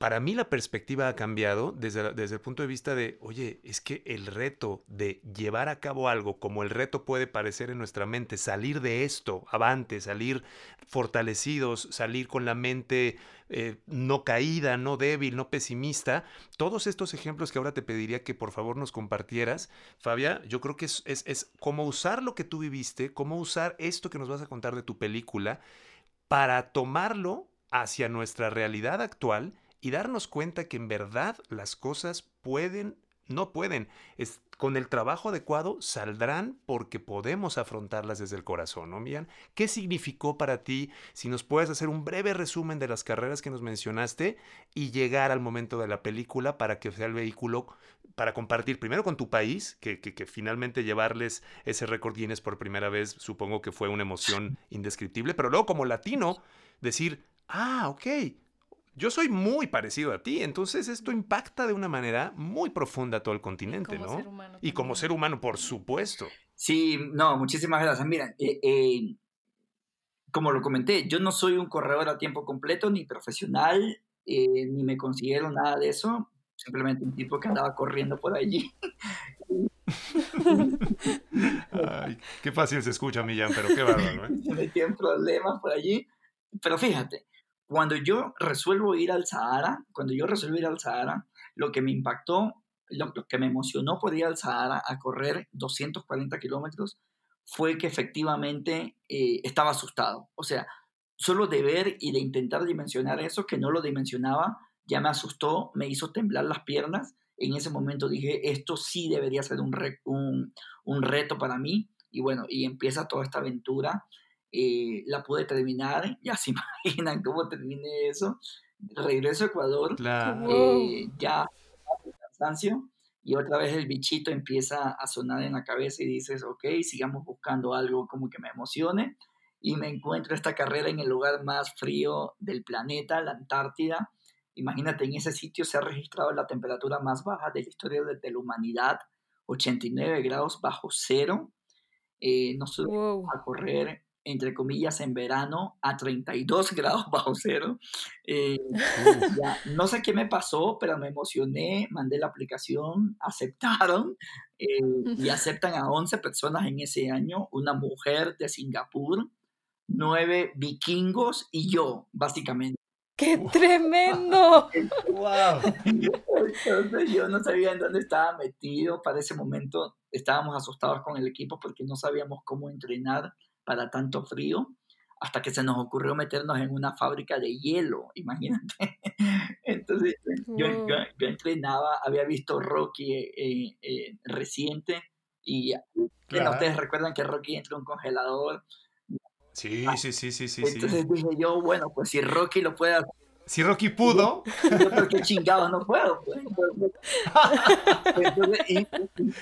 Speaker 1: para mí la perspectiva ha cambiado desde, desde el punto de vista de, oye, es que el reto de llevar a cabo algo como el reto puede parecer en nuestra mente, salir de esto, avante, salir fortalecidos, salir con la mente eh, no caída, no débil, no pesimista, todos estos ejemplos que ahora te pediría que por favor nos compartieras, Fabia, yo creo que es, es, es cómo usar lo que tú viviste, cómo usar esto que nos vas a contar de tu película para tomarlo hacia nuestra realidad actual y darnos cuenta que en verdad las cosas pueden no pueden. Es, con el trabajo adecuado saldrán porque podemos afrontarlas desde el corazón, ¿no, Mian? ¿Qué significó para ti, si nos puedes hacer un breve resumen de las carreras que nos mencionaste y llegar al momento de la película para que sea el vehículo para compartir primero con tu país, que, que finalmente llevarles ese récord Guinness por primera vez, supongo que fue una emoción indescriptible, pero luego como latino, decir, ah, ok, yo soy muy parecido a ti, entonces esto impacta de una manera muy profunda a todo el continente, ¿no? y como ser humano, por supuesto.
Speaker 3: Sí, no, muchísimas gracias. Mira, eh, eh, como lo comenté, yo no soy un corredor a tiempo completo, ni profesional, eh, ni me considero nada de eso. Simplemente un tipo que andaba corriendo por allí.
Speaker 1: Ay, qué fácil se escucha, Millán, pero qué bárbaro, ¿eh?
Speaker 3: Se metía en problemas por allí. Pero fíjate, cuando yo resuelvo ir al Sahara, cuando yo resuelvo ir al Sahara, lo que me impactó, lo, que me emocionó por ir al Sahara a correr 240 kilómetros fue que efectivamente eh, estaba asustado. O sea, solo de ver y de intentar dimensionar eso, que no lo dimensionaba, ya me asustó, me hizo temblar las piernas. En ese momento dije, esto sí debería ser un, un, un reto para mí. Y bueno, y empieza toda esta aventura eh, la pude terminar, ya se imaginan cómo terminé eso. Regreso a Ecuador, eh, ya cansancio, y otra vez el bichito empieza a sonar en la cabeza y dices, ok, sigamos buscando algo como que me emocione. Y me encuentro esta carrera en el lugar más frío del planeta, la Antártida. Imagínate, en ese sitio se ha registrado la temperatura más baja de la historia de, la humanidad, 89 grados bajo cero. Eh, nosotros a correr entre comillas, en verano a 32 grados bajo cero. Eh, no sé qué me pasó, pero me emocioné, mandé la aplicación, aceptaron eh, y aceptan a 11 personas en ese año, una mujer de Singapur, nueve vikingos y yo, básicamente.
Speaker 2: ¡Qué tremendo!
Speaker 3: ¡Wow! Entonces yo no sabía en dónde estaba metido. Para ese momento estábamos asustados con el equipo porque no sabíamos cómo entrenar para tanto frío, hasta que se nos ocurrió meternos en una fábrica de hielo, imagínate. Entonces yo, entrenaba, había visto Rocky eh, eh, reciente y ustedes recuerdan que Rocky entra en un congelador.
Speaker 1: Sí, sí, sí, sí, sí.
Speaker 3: Entonces dije yo, bueno, pues si Rocky lo puede hacer
Speaker 1: si Rocky pudo.
Speaker 3: Yo porque chingados no puedo. Pues. Entonces, y,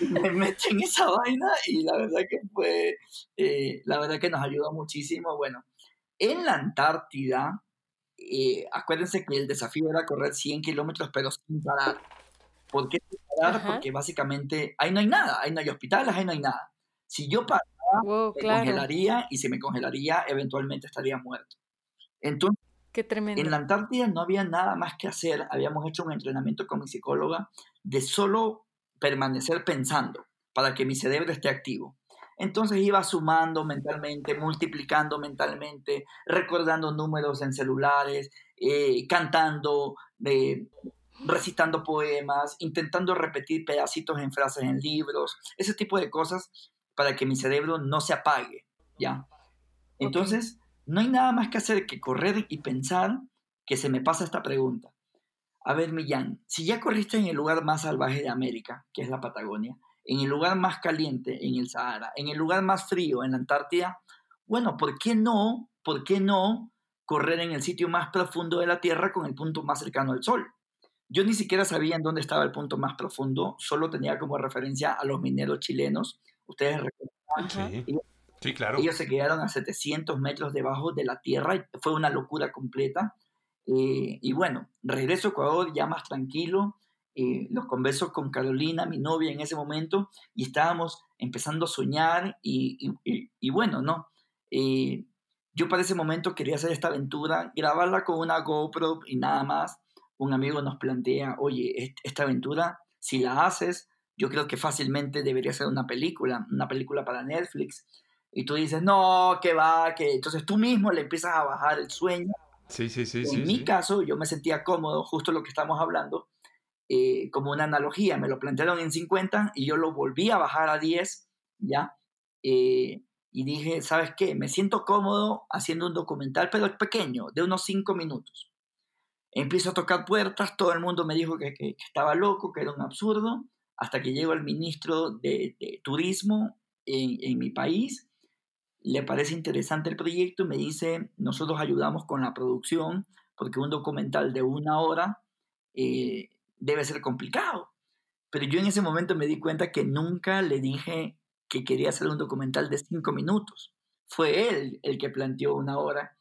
Speaker 3: me metí en esa vaina y la verdad que fue, eh, la verdad que nos ayudó muchísimo. Bueno, en la Antártida, eh, acuérdense que el desafío era correr 100 kilómetros pero sin parar. ¿Por qué sin parar? Porque básicamente ahí no hay nada, ahí no hay hospitales, ahí no hay nada. Si yo paraba, me congelaría y si me congelaría, eventualmente estaría muerto. Entonces, en la Antártida no había nada más que hacer. Habíamos hecho un entrenamiento con mi psicóloga de solo permanecer pensando para que mi cerebro esté activo. Entonces iba sumando mentalmente, multiplicando mentalmente, recordando números en celulares, eh, cantando, eh, recitando poemas, intentando repetir pedacitos en frases en libros, ese tipo de cosas para que mi cerebro no se apague, ¿ya? Entonces, no hay nada más que hacer que correr y pensar que se me pasa esta pregunta. A ver, Millán, si ya corriste en el lugar más salvaje de América, que es la Patagonia, en el lugar más caliente, en el Sahara, en el lugar más frío, en la Antártida, bueno, ¿por qué no, por qué no correr en el sitio más profundo de la Tierra con el punto más cercano al Sol? Yo ni siquiera sabía en dónde estaba el punto más profundo, solo tenía como referencia a los mineros chilenos. Ustedes recuerdan,
Speaker 1: Sí, claro.
Speaker 3: Ellos se quedaron a 700 metros debajo de la tierra y fue una locura completa. Eh, y bueno, regreso a Ecuador ya más tranquilo. Eh, los converso con Carolina, mi novia en ese momento, y estábamos empezando a soñar y, y, bueno, ¿no? Eh, yo para ese momento quería hacer esta aventura, grabarla con una GoPro y nada más. Un amigo nos plantea, oye, esta aventura, si la haces, yo creo que fácilmente debería ser una película, una película para Netflix y tú dices, no, que va, que entonces tú mismo le empiezas a bajar el sueño.
Speaker 1: Sí, sí, sí.
Speaker 3: En mi caso, yo me sentía cómodo, justo lo que estamos hablando, eh, como una analogía. Me lo plantearon en 50 y yo lo volví a bajar a 10, ¿ya? Eh, y dije, ¿sabes qué? Me siento cómodo haciendo un documental, pero pequeño, de unos 5 minutos. Empiezo a tocar puertas, todo el mundo me dijo que, estaba loco, que era un absurdo, hasta que llego al ministro de, Turismo en, mi país, le parece interesante el proyecto y me dice, nosotros ayudamos con la producción, porque un documental de una hora eh, debe ser complicado. Pero yo en ese momento me di cuenta que nunca le dije que quería hacer un documental de cinco minutos. Fue él el que planteó una hora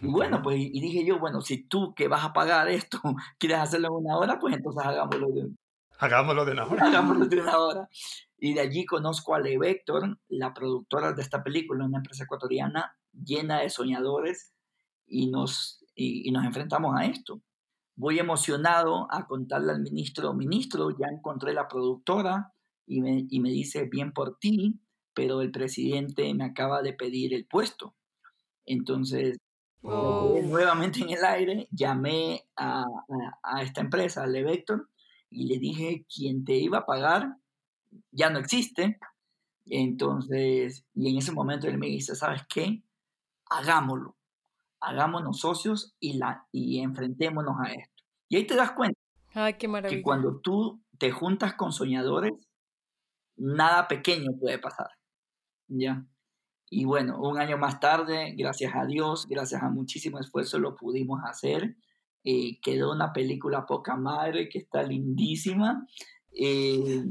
Speaker 3: y bueno, pues y dije yo, bueno, si tú que vas a pagar esto quieres hacerlo en una hora, pues entonces hagámoslo de,
Speaker 1: hagámoslo de una hora.
Speaker 3: Hagámoslo de una hora. Y de allí conozco a Le Vector, la productora de esta película, una empresa ecuatoriana llena de soñadores, y nos, y, nos enfrentamos a esto. Voy emocionado a contarle al ministro, ministro, ya encontré la productora, y me, y me dice, bien por ti, pero el presidente me acaba de pedir el puesto. Entonces, Oh. Nuevamente en el aire, llamé a, esta empresa, a Levector, y le dije, quien te iba a pagar ya no existe. Entonces, y en ese momento él me dice, ¿sabes qué? Hagámoslo. Hagámonos socios y, la, y enfrentémonos a esto. Y ahí te das cuenta que cuando tú te juntas con soñadores, nada pequeño puede pasar. ¿Ya? Y bueno, un año más tarde, gracias a Dios, gracias a muchísimo esfuerzo, lo pudimos hacer. Eh, quedó una película poca madre que está lindísima. Eh,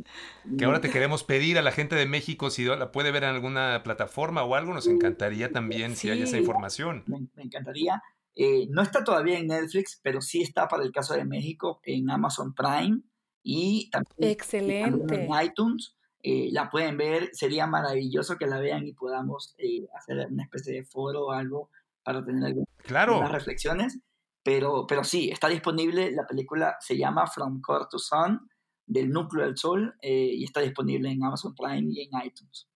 Speaker 1: que ahora te queremos pedir a la gente de México si la puede ver en alguna plataforma o algo, nos encantaría también si hay esa información.
Speaker 3: Me, encantaría. Eh, no está todavía en Netflix, pero sí está para el caso de México en Amazon Prime y también,
Speaker 2: Excelente.
Speaker 3: en iTunes. Eh, la pueden ver, sería maravilloso que la vean y podamos eh, hacer una especie de foro o algo para tener algunas
Speaker 1: claro.
Speaker 3: reflexiones. Pero, pero sí, está disponible, la película se llama From Core to Sun, del núcleo del sol, eh, y está disponible en Amazon Prime y en iTunes.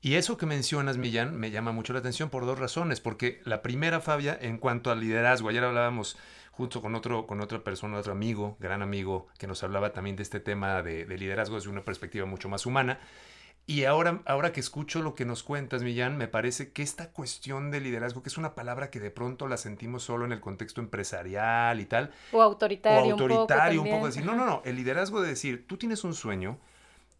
Speaker 1: Y eso que mencionas, Millán, me llama mucho la atención por dos razones. Porque la primera, Fabia, en cuanto al liderazgo, ayer hablábamos junto con, otro, con otra persona, otro amigo, gran amigo, que nos hablaba también de este tema de, liderazgo desde una perspectiva mucho más humana. Y ahora, ahora que escucho lo que nos cuentas, Millán, me parece que esta cuestión de liderazgo, que es una palabra que de pronto la sentimos solo en el contexto empresarial y tal.
Speaker 2: O autoritario.
Speaker 1: O autoritario, un poco, un poco decir, no, no, no, el liderazgo de decir, tú tienes un sueño,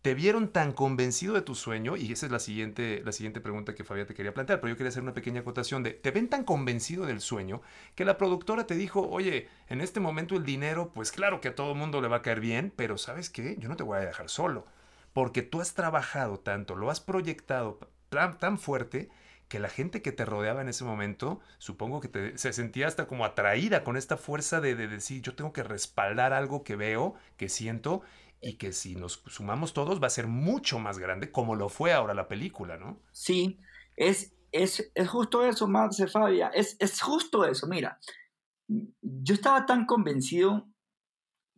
Speaker 1: te vieron tan convencido de tu sueño, y esa es la siguiente, la siguiente pregunta que Fabia te quería plantear, pero yo quería hacer una pequeña acotación de, te ven tan convencido del sueño que la productora te dijo, oye, en este momento el dinero, pues claro que a todo mundo le va a caer bien, pero ¿sabes qué? Yo no te voy a dejar solo, porque tú has trabajado tanto, lo has proyectado tan, fuerte, que la gente que te rodeaba en ese momento, supongo que se sentía hasta como atraída con esta fuerza de, de, decir, yo tengo que respaldar algo que veo, que siento, y que si nos sumamos todos va a ser mucho más grande, como lo fue ahora la película, ¿no?
Speaker 3: Sí, es, es, es justo eso, Marce Fabia, es, es justo eso, mira, yo estaba tan convencido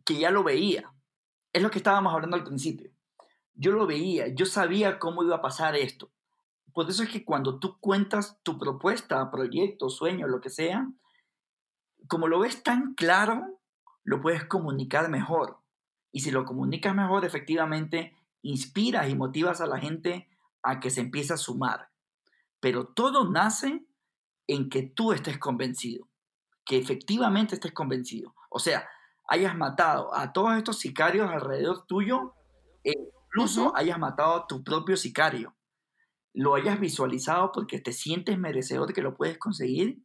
Speaker 3: que ya lo veía, es lo que estábamos hablando al principio, yo lo veía, yo sabía cómo iba a pasar esto. Por eso es que cuando tú cuentas tu propuesta, proyecto, sueño, lo que sea, como lo ves tan claro, lo puedes comunicar mejor. Y si lo comunicas mejor, efectivamente, inspiras y motivas a la gente a que se empiece a sumar. Pero todo nace en que tú estés convencido, que efectivamente estés convencido. O sea, hayas matado a todos estos sicarios alrededor tuyo, e incluso hayas matado a tu propio sicario. Lo hayas visualizado porque te sientes merecedor de que lo puedes conseguir,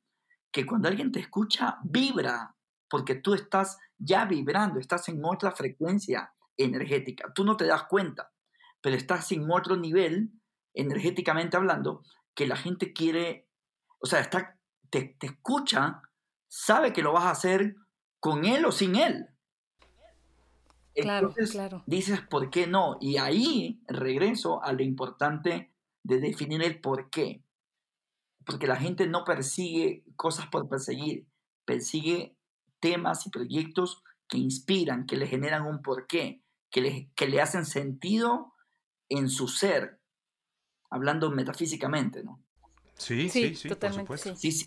Speaker 3: que cuando alguien te escucha, vibra porque tú estás ya vibrando, estás en otra frecuencia energética. Tú no te das cuenta, pero estás en otro nivel, energéticamente hablando, que la gente quiere, o sea, está, te, escucha, sabe que lo vas a hacer con él o sin él.
Speaker 2: Entonces, claro.
Speaker 3: dices, ¿por qué no? Y ahí regreso a lo importante de definir el por qué. Porque la gente no persigue cosas por perseguir, persigue temas y proyectos que inspiran, que le generan un porqué, que le, que le hacen sentido en su ser, hablando metafísicamente, ¿no?
Speaker 1: Sí, sí, sí, totalmente, por
Speaker 3: supuesto. Sí,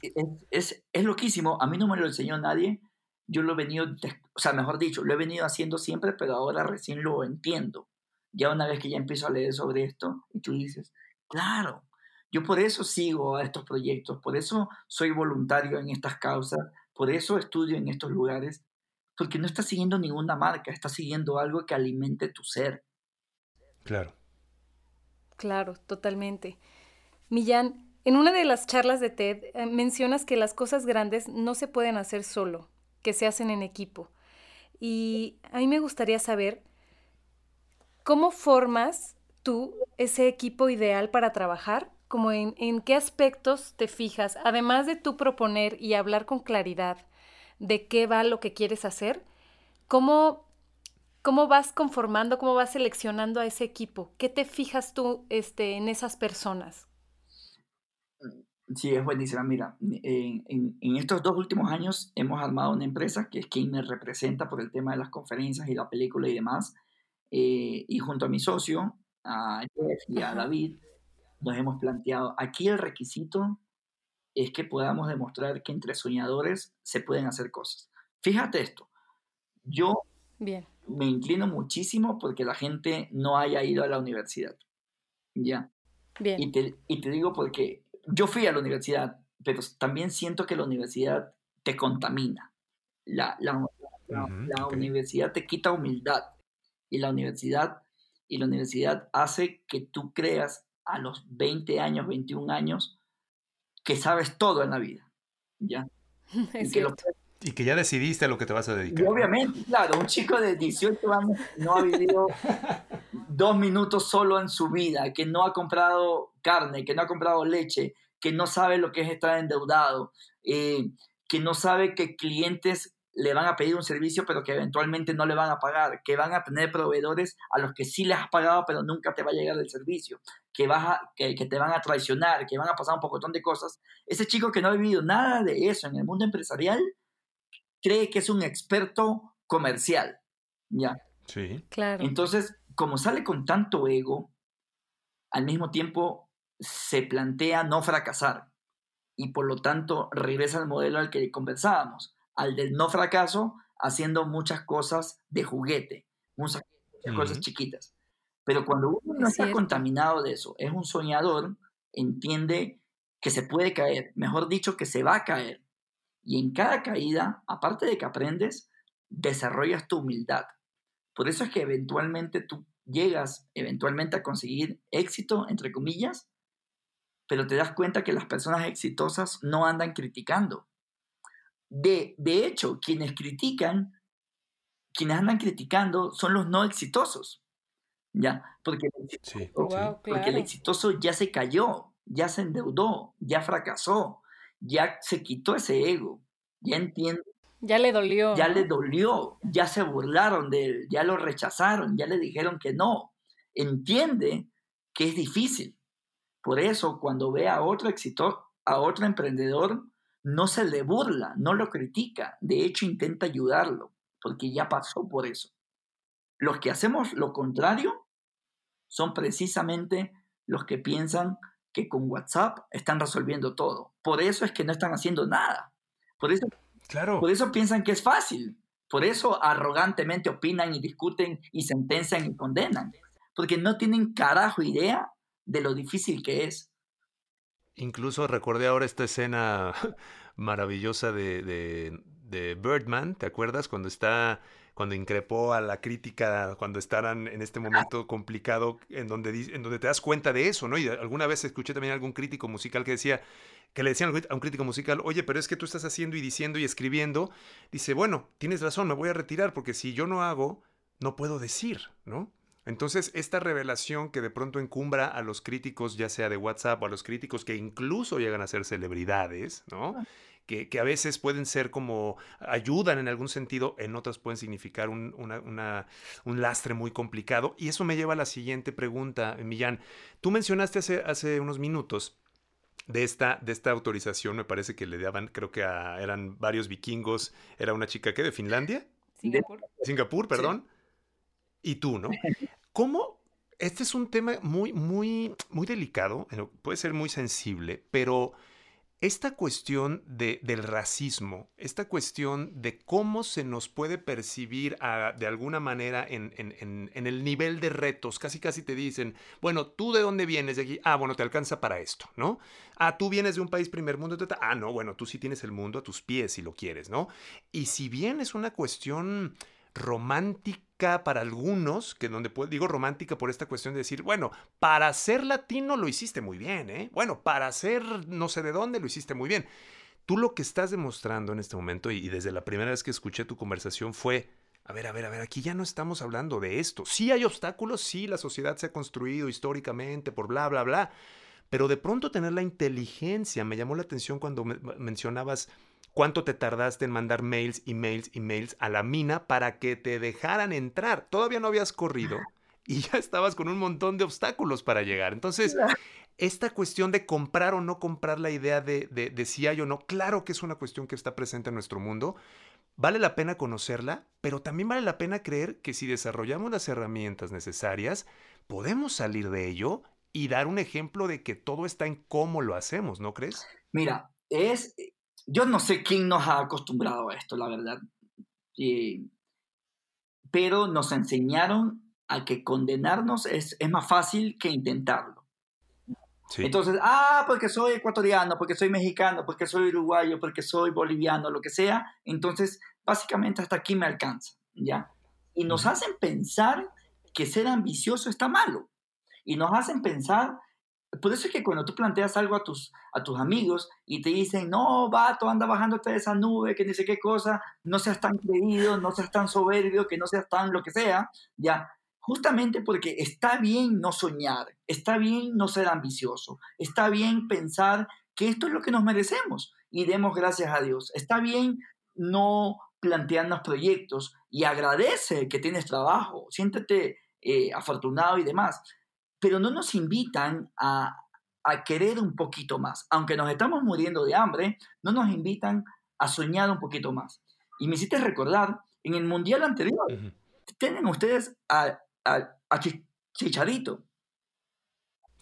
Speaker 3: es, es, loquísimo. A mí no me lo enseñó nadie. Yo lo he venido, o sea, mejor dicho, lo he venido haciendo siempre, pero ahora recién lo entiendo. Ya una vez que ya empiezo a leer sobre esto, y tú dices, claro, yo por eso sigo a estos proyectos, por eso soy voluntario en estas causas, Por eso estudio en estos lugares, porque no estás siguiendo ninguna marca, estás siguiendo algo que alimente tu ser.
Speaker 1: Claro.
Speaker 2: Claro, totalmente. Millán, en una de las charlas de TED eh, mencionas que las cosas grandes no se pueden hacer solo, que se hacen en equipo. Y a mí me gustaría saber cómo formas tú ese equipo ideal para trabajar, como en, qué aspectos te fijas, además de tú proponer y hablar con claridad de qué va lo que quieres hacer, cómo, cómo vas conformando, cómo vas seleccionando a ese equipo, qué te fijas tú este, en esas personas.
Speaker 3: Sí, es buenísima. Mira, en, en, estos dos últimos años hemos armado una empresa que es quien me representa por el tema de las conferencias y la película y demás. Eh, y junto a mi socio, a Jeff y a David, nos hemos planteado, aquí el requisito es que podamos demostrar que entre soñadores se pueden hacer cosas. Fíjate esto, yo
Speaker 2: Bien.
Speaker 3: me inclino muchísimo porque la gente no haya ido a la universidad. ¿Ya?
Speaker 2: Bien.
Speaker 3: Y te, y te digo porque yo fui a la universidad, pero también siento que la universidad te contamina. La, la, la, universidad te quita humildad y la universidad y la universidad hace que tú creas a los 20 años, 21 años, que sabes todo en la vida. ¿ya?
Speaker 2: Es y, que
Speaker 1: y que ya decidiste a lo que te vas a dedicar.
Speaker 3: obviamente, claro, un chico de 18 años no ha vivido dos minutos solo en su vida, que no ha comprado carne, que no ha comprado leche, que no sabe lo que es estar endeudado, eh, que no sabe que clientes le van a pedir un servicio pero que eventualmente no le van a pagar, que van a tener proveedores a los que sí les has pagado pero nunca te va a llegar el servicio, que, vas que, te van a traicionar, que van a pasar un pocotón de cosas. Ese chico que no ha vivido nada de eso en el mundo empresarial cree que es un experto comercial. ¿Ya?
Speaker 1: Sí.
Speaker 2: Claro.
Speaker 3: Entonces, como sale con tanto ego, al mismo tiempo se plantea no fracasar y por lo tanto regresa al modelo al que conversábamos al del no fracaso haciendo muchas cosas de juguete, muchas, cosas chiquitas. Pero cuando uno no está contaminado de eso, es un soñador, entiende que se puede caer, mejor dicho, que se va a caer. Y en cada caída, aparte de que aprendes, desarrollas tu humildad. Por eso es que eventualmente tú llegas eventualmente a conseguir éxito, entre comillas, pero te das cuenta que las personas exitosas no andan criticando, de, hecho, quienes critican, quienes andan criticando son los no exitosos. ¿Ya? Porque, porque el exitoso ya se cayó, ya se endeudó, ya fracasó, ya se quitó ese ego, ya entiende.
Speaker 2: Ya le dolió.
Speaker 3: Ya le dolió, ya se burlaron de él, ya lo rechazaron, ya le dijeron que no. Entiende que es difícil. Por eso, cuando ve a otro exitoso, a otro emprendedor, no se le burla, no lo critica, de hecho intenta ayudarlo, porque ya pasó por eso. Los que hacemos lo contrario son precisamente los que piensan que con WhatsApp están resolviendo todo. Por eso es que no están haciendo nada. Por eso,
Speaker 1: claro.
Speaker 3: por eso piensan que es fácil. Por eso arrogantemente opinan y discuten y sentencian y condenan. Porque no tienen carajo idea de lo difícil que es.
Speaker 1: Incluso recordé ahora esta escena maravillosa de, de, Birdman, ¿te acuerdas? Cuando está, cuando increpó a la crítica, cuando estarán en este momento complicado, en donde, en donde te das cuenta de eso, ¿no? Y alguna vez escuché también a algún crítico musical que decía, que le decían a un crítico musical, oye, pero es que tú estás haciendo y diciendo y escribiendo. Dice, bueno, tienes razón, me voy a retirar porque si yo no hago, no puedo decir, ¿no? Entonces, esta revelación que de pronto encumbra a los críticos, ya sea de WhatsApp o a los críticos que incluso llegan a ser celebridades, ¿no? Ah. Que, a veces pueden ser como ayudan en algún sentido, en otras pueden significar un, un, lastre muy complicado. Y eso me lleva a la siguiente pregunta, Millán. Tú mencionaste hace, hace unos minutos de esta, de esta autorización, me parece que le daban, creo que eran varios vikingos, era una chica que de Finlandia.
Speaker 2: Singapur.
Speaker 1: Singapur, perdón. Y tú, ¿no? ¿Cómo? Este es un tema muy, muy, muy delicado, puede ser muy sensible, pero esta cuestión de, del racismo, esta cuestión de cómo se nos puede percibir de alguna manera en, en, el nivel de retos, casi casi te dicen, bueno, ¿tú de dónde vienes de aquí? Ah, bueno, te alcanza para esto, ¿no? Ah, tú vienes de un país primer mundo, ah, no, bueno, tú sí tienes el mundo a tus pies si lo quieres, ¿no? Y si bien es una cuestión romántica para algunos, que donde digo romántica por esta cuestión de decir, bueno, para ser latino lo hiciste muy bien, ¿eh? Bueno, para ser no sé de dónde lo hiciste muy bien. Tú lo que estás demostrando en este momento, y, desde la primera vez que escuché tu conversación, fue, a ver, a ver, a ver, aquí ya no estamos hablando de esto. Sí hay obstáculos, sí la sociedad se ha construido históricamente por bla, bla, bla, pero de pronto tener la inteligencia, me llamó la atención cuando mencionabas cuánto te tardaste en mandar mails, emails, emails a la mina para que te dejaran entrar. Todavía no habías corrido y ya estabas con un montón de obstáculos para llegar. Entonces, esta cuestión de comprar o no comprar la idea de, de, si hay o no, claro que es una cuestión que está presente en nuestro mundo. Vale la pena conocerla, pero también vale la pena creer que si desarrollamos las herramientas necesarias, podemos salir de ello y dar un ejemplo de que todo está en cómo lo hacemos, ¿no crees?
Speaker 3: Mira, es, yo no sé quién nos ha acostumbrado a esto, la verdad. pero nos enseñaron a que condenarnos es, es más fácil que intentarlo. Entonces, ah, porque soy ecuatoriano, porque soy mexicano, porque soy uruguayo, porque soy boliviano, lo que sea, entonces básicamente hasta aquí me alcanza, ¿ya? Y nos hacen pensar que ser ambicioso está malo. Y nos hacen pensar por eso es que cuando tú planteas algo a tus, a tus amigos y te dicen, no, vato, anda bajándote de esa nube, que ni sé qué cosa, no seas tan creído, no seas tan soberbio, que no seas tan lo que sea, ya, justamente porque está bien no soñar, está bien no ser ambicioso, está bien pensar que esto es lo que nos merecemos y demos gracias a Dios, está bien no plantearnos proyectos y agradece que tienes trabajo, siéntete eh, afortunado y demás pero no nos invitan a, querer un poquito más. Aunque nos estamos muriendo de hambre, no nos invitan a soñar un poquito más. Y me hiciste recordar, en el mundial anterior, tienen ustedes a, a Chicharito,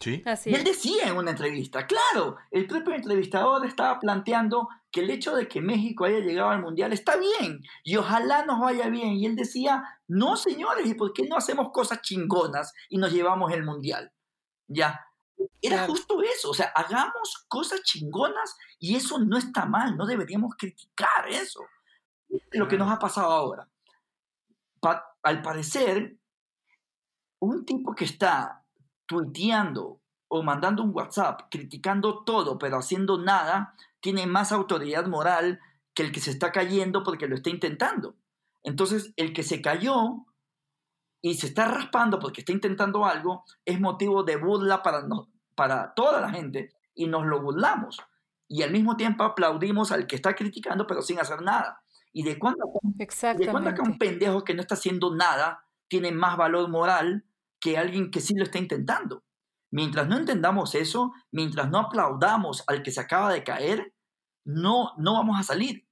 Speaker 3: y él decía en una entrevista, claro, el propio entrevistador estaba planteando que el hecho de que México haya llegado al Mundial está bien y ojalá nos vaya bien. Y él decía, no señores, ¿y por qué no hacemos cosas chingonas y nos llevamos el Mundial? Ya, era justo eso, o sea, hagamos cosas chingonas y eso no está mal, no deberíamos criticar eso. Lo que nos ha pasado ahora. al parecer, un tipo que está tuiteando o mandando un WhatsApp criticando todo pero haciendo nada, tiene más autoridad moral que el que se está cayendo porque lo está intentando. Entonces, el que se cayó y se está raspando porque está intentando algo es motivo de burla para, para toda la gente y nos lo burlamos. Y al mismo tiempo aplaudimos al que está criticando pero sin hacer nada. ¿Y de cuándo, de cuándo acá un pendejo que no está haciendo nada tiene más valor moral que alguien que sí lo está intentando. Mientras no entendamos eso, mientras no aplaudamos al que se acaba de caer, no, no vamos a salir.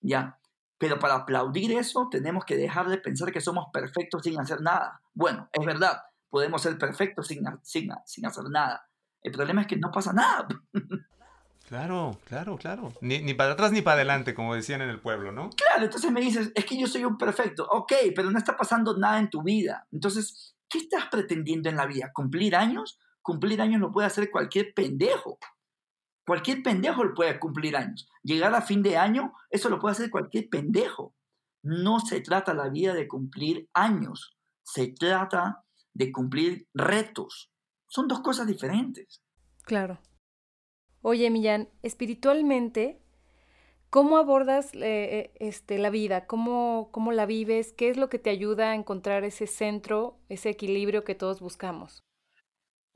Speaker 3: ¿Ya? Pero para aplaudir eso, tenemos que dejar de pensar que somos perfectos sin hacer nada. Bueno, es verdad, podemos ser perfectos sin, sin, sin hacer nada. El problema es que no pasa nada.
Speaker 1: Claro, claro, claro. Ni, ni, para atrás ni para adelante, como decían en el pueblo, ¿no?
Speaker 3: Claro, entonces me dices, es que yo soy un perfecto. Ok, pero no está pasando nada en tu vida. Entonces, ¿Qué estás pretendiendo en la vida? ¿Cumplir años? Cumplir años lo puede hacer cualquier pendejo. Cualquier pendejo lo puede cumplir años. Llegar a fin de año, eso lo puede hacer cualquier pendejo. No se trata la vida de cumplir años, se trata de cumplir retos. Son dos cosas diferentes.
Speaker 2: Claro. Oye, Millán, espiritualmente, ¿Cómo abordas eh, eh, este, la vida? ¿Cómo, ¿Cómo la vives? ¿Qué es lo que te ayuda a encontrar ese centro, ese equilibrio que todos buscamos?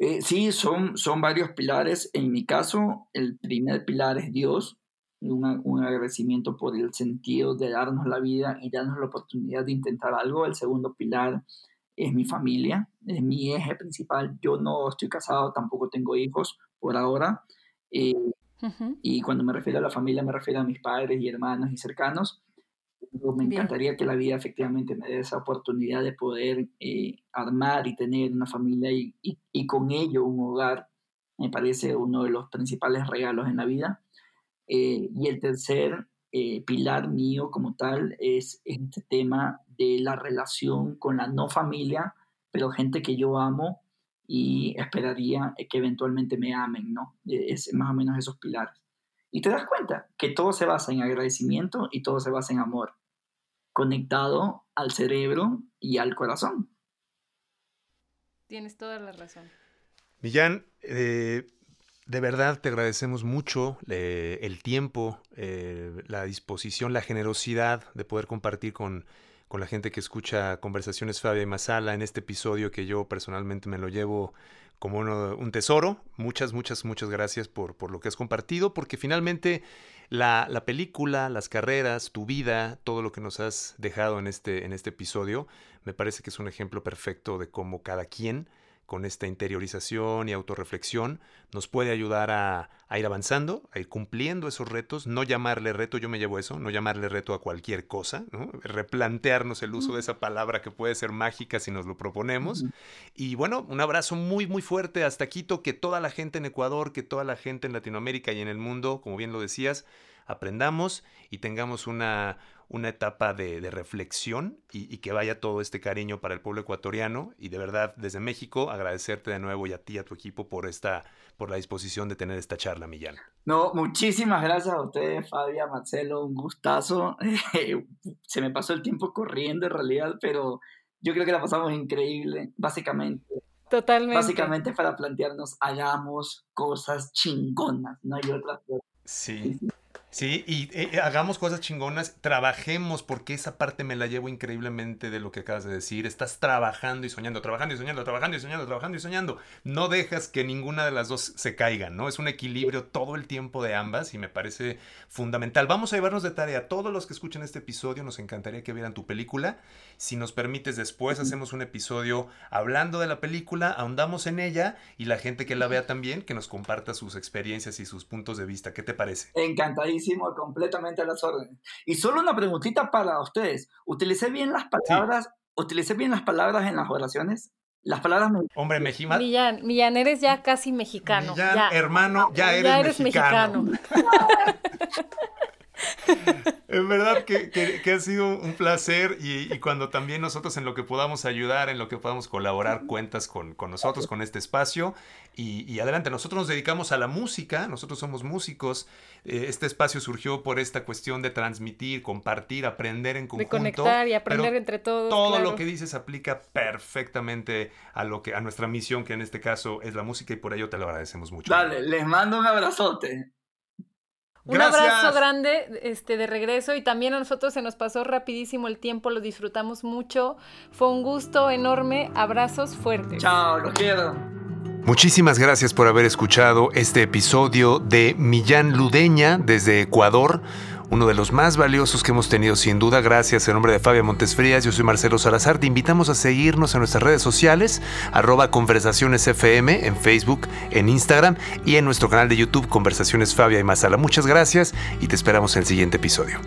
Speaker 3: Eh, sí, son, son varios pilares. En mi caso, el primer pilar es Dios, un agradecimiento por el sentido de darnos la vida y darnos la oportunidad de intentar algo. El segundo pilar es mi familia, es mi eje principal. Yo no estoy casado, tampoco tengo hijos por ahora. Y cuando me refiero a la familia, me refiero a mis padres y hermanos y cercanos. Me encantaría que la vida efectivamente me dé esa oportunidad de poder eh, armar y tener una familia y, y, con ello un hogar. Me parece uno de los principales regalos en la vida. Eh, y el tercer eh, pilar mío como tal es este tema de la relación con la no familia, pero gente que yo amo y esperaría que eventualmente me amen, ¿no? Es más o menos esos pilares. Y te das cuenta que todo se basa en agradecimiento y todo se basa en amor, conectado al cerebro y al corazón.
Speaker 2: Tienes toda la razón.
Speaker 1: Millán, eh, de verdad te agradecemos mucho eh, el tiempo, eh, la disposición, la generosidad de poder compartir con, con la gente que escucha Conversaciones Fabia y Masala en este episodio que yo personalmente me lo llevo como un tesoro. Muchas, muchas, muchas gracias por, por lo que has compartido, porque finalmente la, la, película, las carreras, tu vida, todo lo que nos has dejado en este, en este episodio, me parece que es un ejemplo perfecto de cómo cada quien con esta interiorización y autorreflexión, nos puede ayudar a, ir avanzando, a ir cumpliendo esos retos, no llamarle reto, yo me llevo eso, no llamarle reto a cualquier cosa, replantearnos el uso de esa palabra que puede ser mágica si nos lo proponemos. Y bueno, un abrazo muy, muy fuerte hasta Quito, que toda la gente en Ecuador, que toda la gente en Latinoamérica y en el mundo, como bien lo decías, aprendamos y tengamos una, una etapa de, reflexión y, que vaya todo este cariño para el pueblo ecuatoriano. Y de verdad, desde México, agradecerte de nuevo y a ti y a tu equipo por, esta, por la disposición de tener esta charla, Millán.
Speaker 3: No, muchísimas gracias a ustedes, Fabia, Marcelo, un gustazo. Se me pasó el tiempo corriendo en realidad, pero yo creo que la pasamos increíble, básicamente.
Speaker 2: Totalmente.
Speaker 3: Básicamente para plantearnos, hagamos cosas chingonas, no hay otra cosa.
Speaker 1: Sí. Sí, y eh, hagamos cosas chingonas, trabajemos, porque esa parte me la llevo increíblemente de lo que acabas de decir. Estás trabajando y soñando, trabajando y soñando, trabajando y soñando, trabajando y soñando. No dejas que ninguna de las dos se caigan, ¿no? Es un equilibrio todo el tiempo de ambas y me parece fundamental. Vamos a llevarnos de tarea. Todos los que escuchen este episodio, nos encantaría que vieran tu película. Si nos permites, después hacemos un episodio hablando de la película, ahondamos en ella y la gente que la vea también, que nos comparta sus experiencias y sus puntos de vista. ¿Qué te parece?
Speaker 3: Encantadísimo completamente a las órdenes. Y solo una preguntita para ustedes. ¿Utilicé bien las palabras? ¿Utilicé bien las palabras en las oraciones? Las palabras
Speaker 1: Hombre, Mejima.
Speaker 2: Millán, Millán, eres ya casi mexicano.
Speaker 1: Millán, hermano, ya eres, ya eres mexicano. En verdad que, ha sido un placer y, cuando también nosotros en lo que podamos ayudar, en lo que podamos colaborar, cuentas con, nosotros, con este espacio. Y, adelante, nosotros nos dedicamos a la música, nosotros somos músicos. Eh, este espacio surgió por esta cuestión de transmitir, compartir, aprender en conjunto.
Speaker 2: De conectar y aprender entre todos.
Speaker 1: Todo lo que dices aplica perfectamente a, lo que, a nuestra misión, que en este caso es la música, y por ello te lo agradecemos mucho.
Speaker 3: Dale, les mando un abrazote.
Speaker 2: Un abrazo grande este, de regreso y también a nosotros se nos pasó rapidísimo el tiempo, lo disfrutamos mucho. Fue un gusto enorme. Abrazos fuertes.
Speaker 3: Chao, los quiero.
Speaker 1: Muchísimas gracias por haber escuchado este episodio de Millán Ludeña desde Ecuador uno de los más valiosos que hemos tenido sin duda. Gracias en nombre de Fabia Montesfrías, yo soy Marcelo Salazar. Te invitamos a seguirnos en nuestras redes sociales, arroba Conversaciones FM en Facebook, en Instagram y en nuestro canal de YouTube Conversaciones Fabia y Masala. Muchas gracias y te esperamos en el siguiente episodio.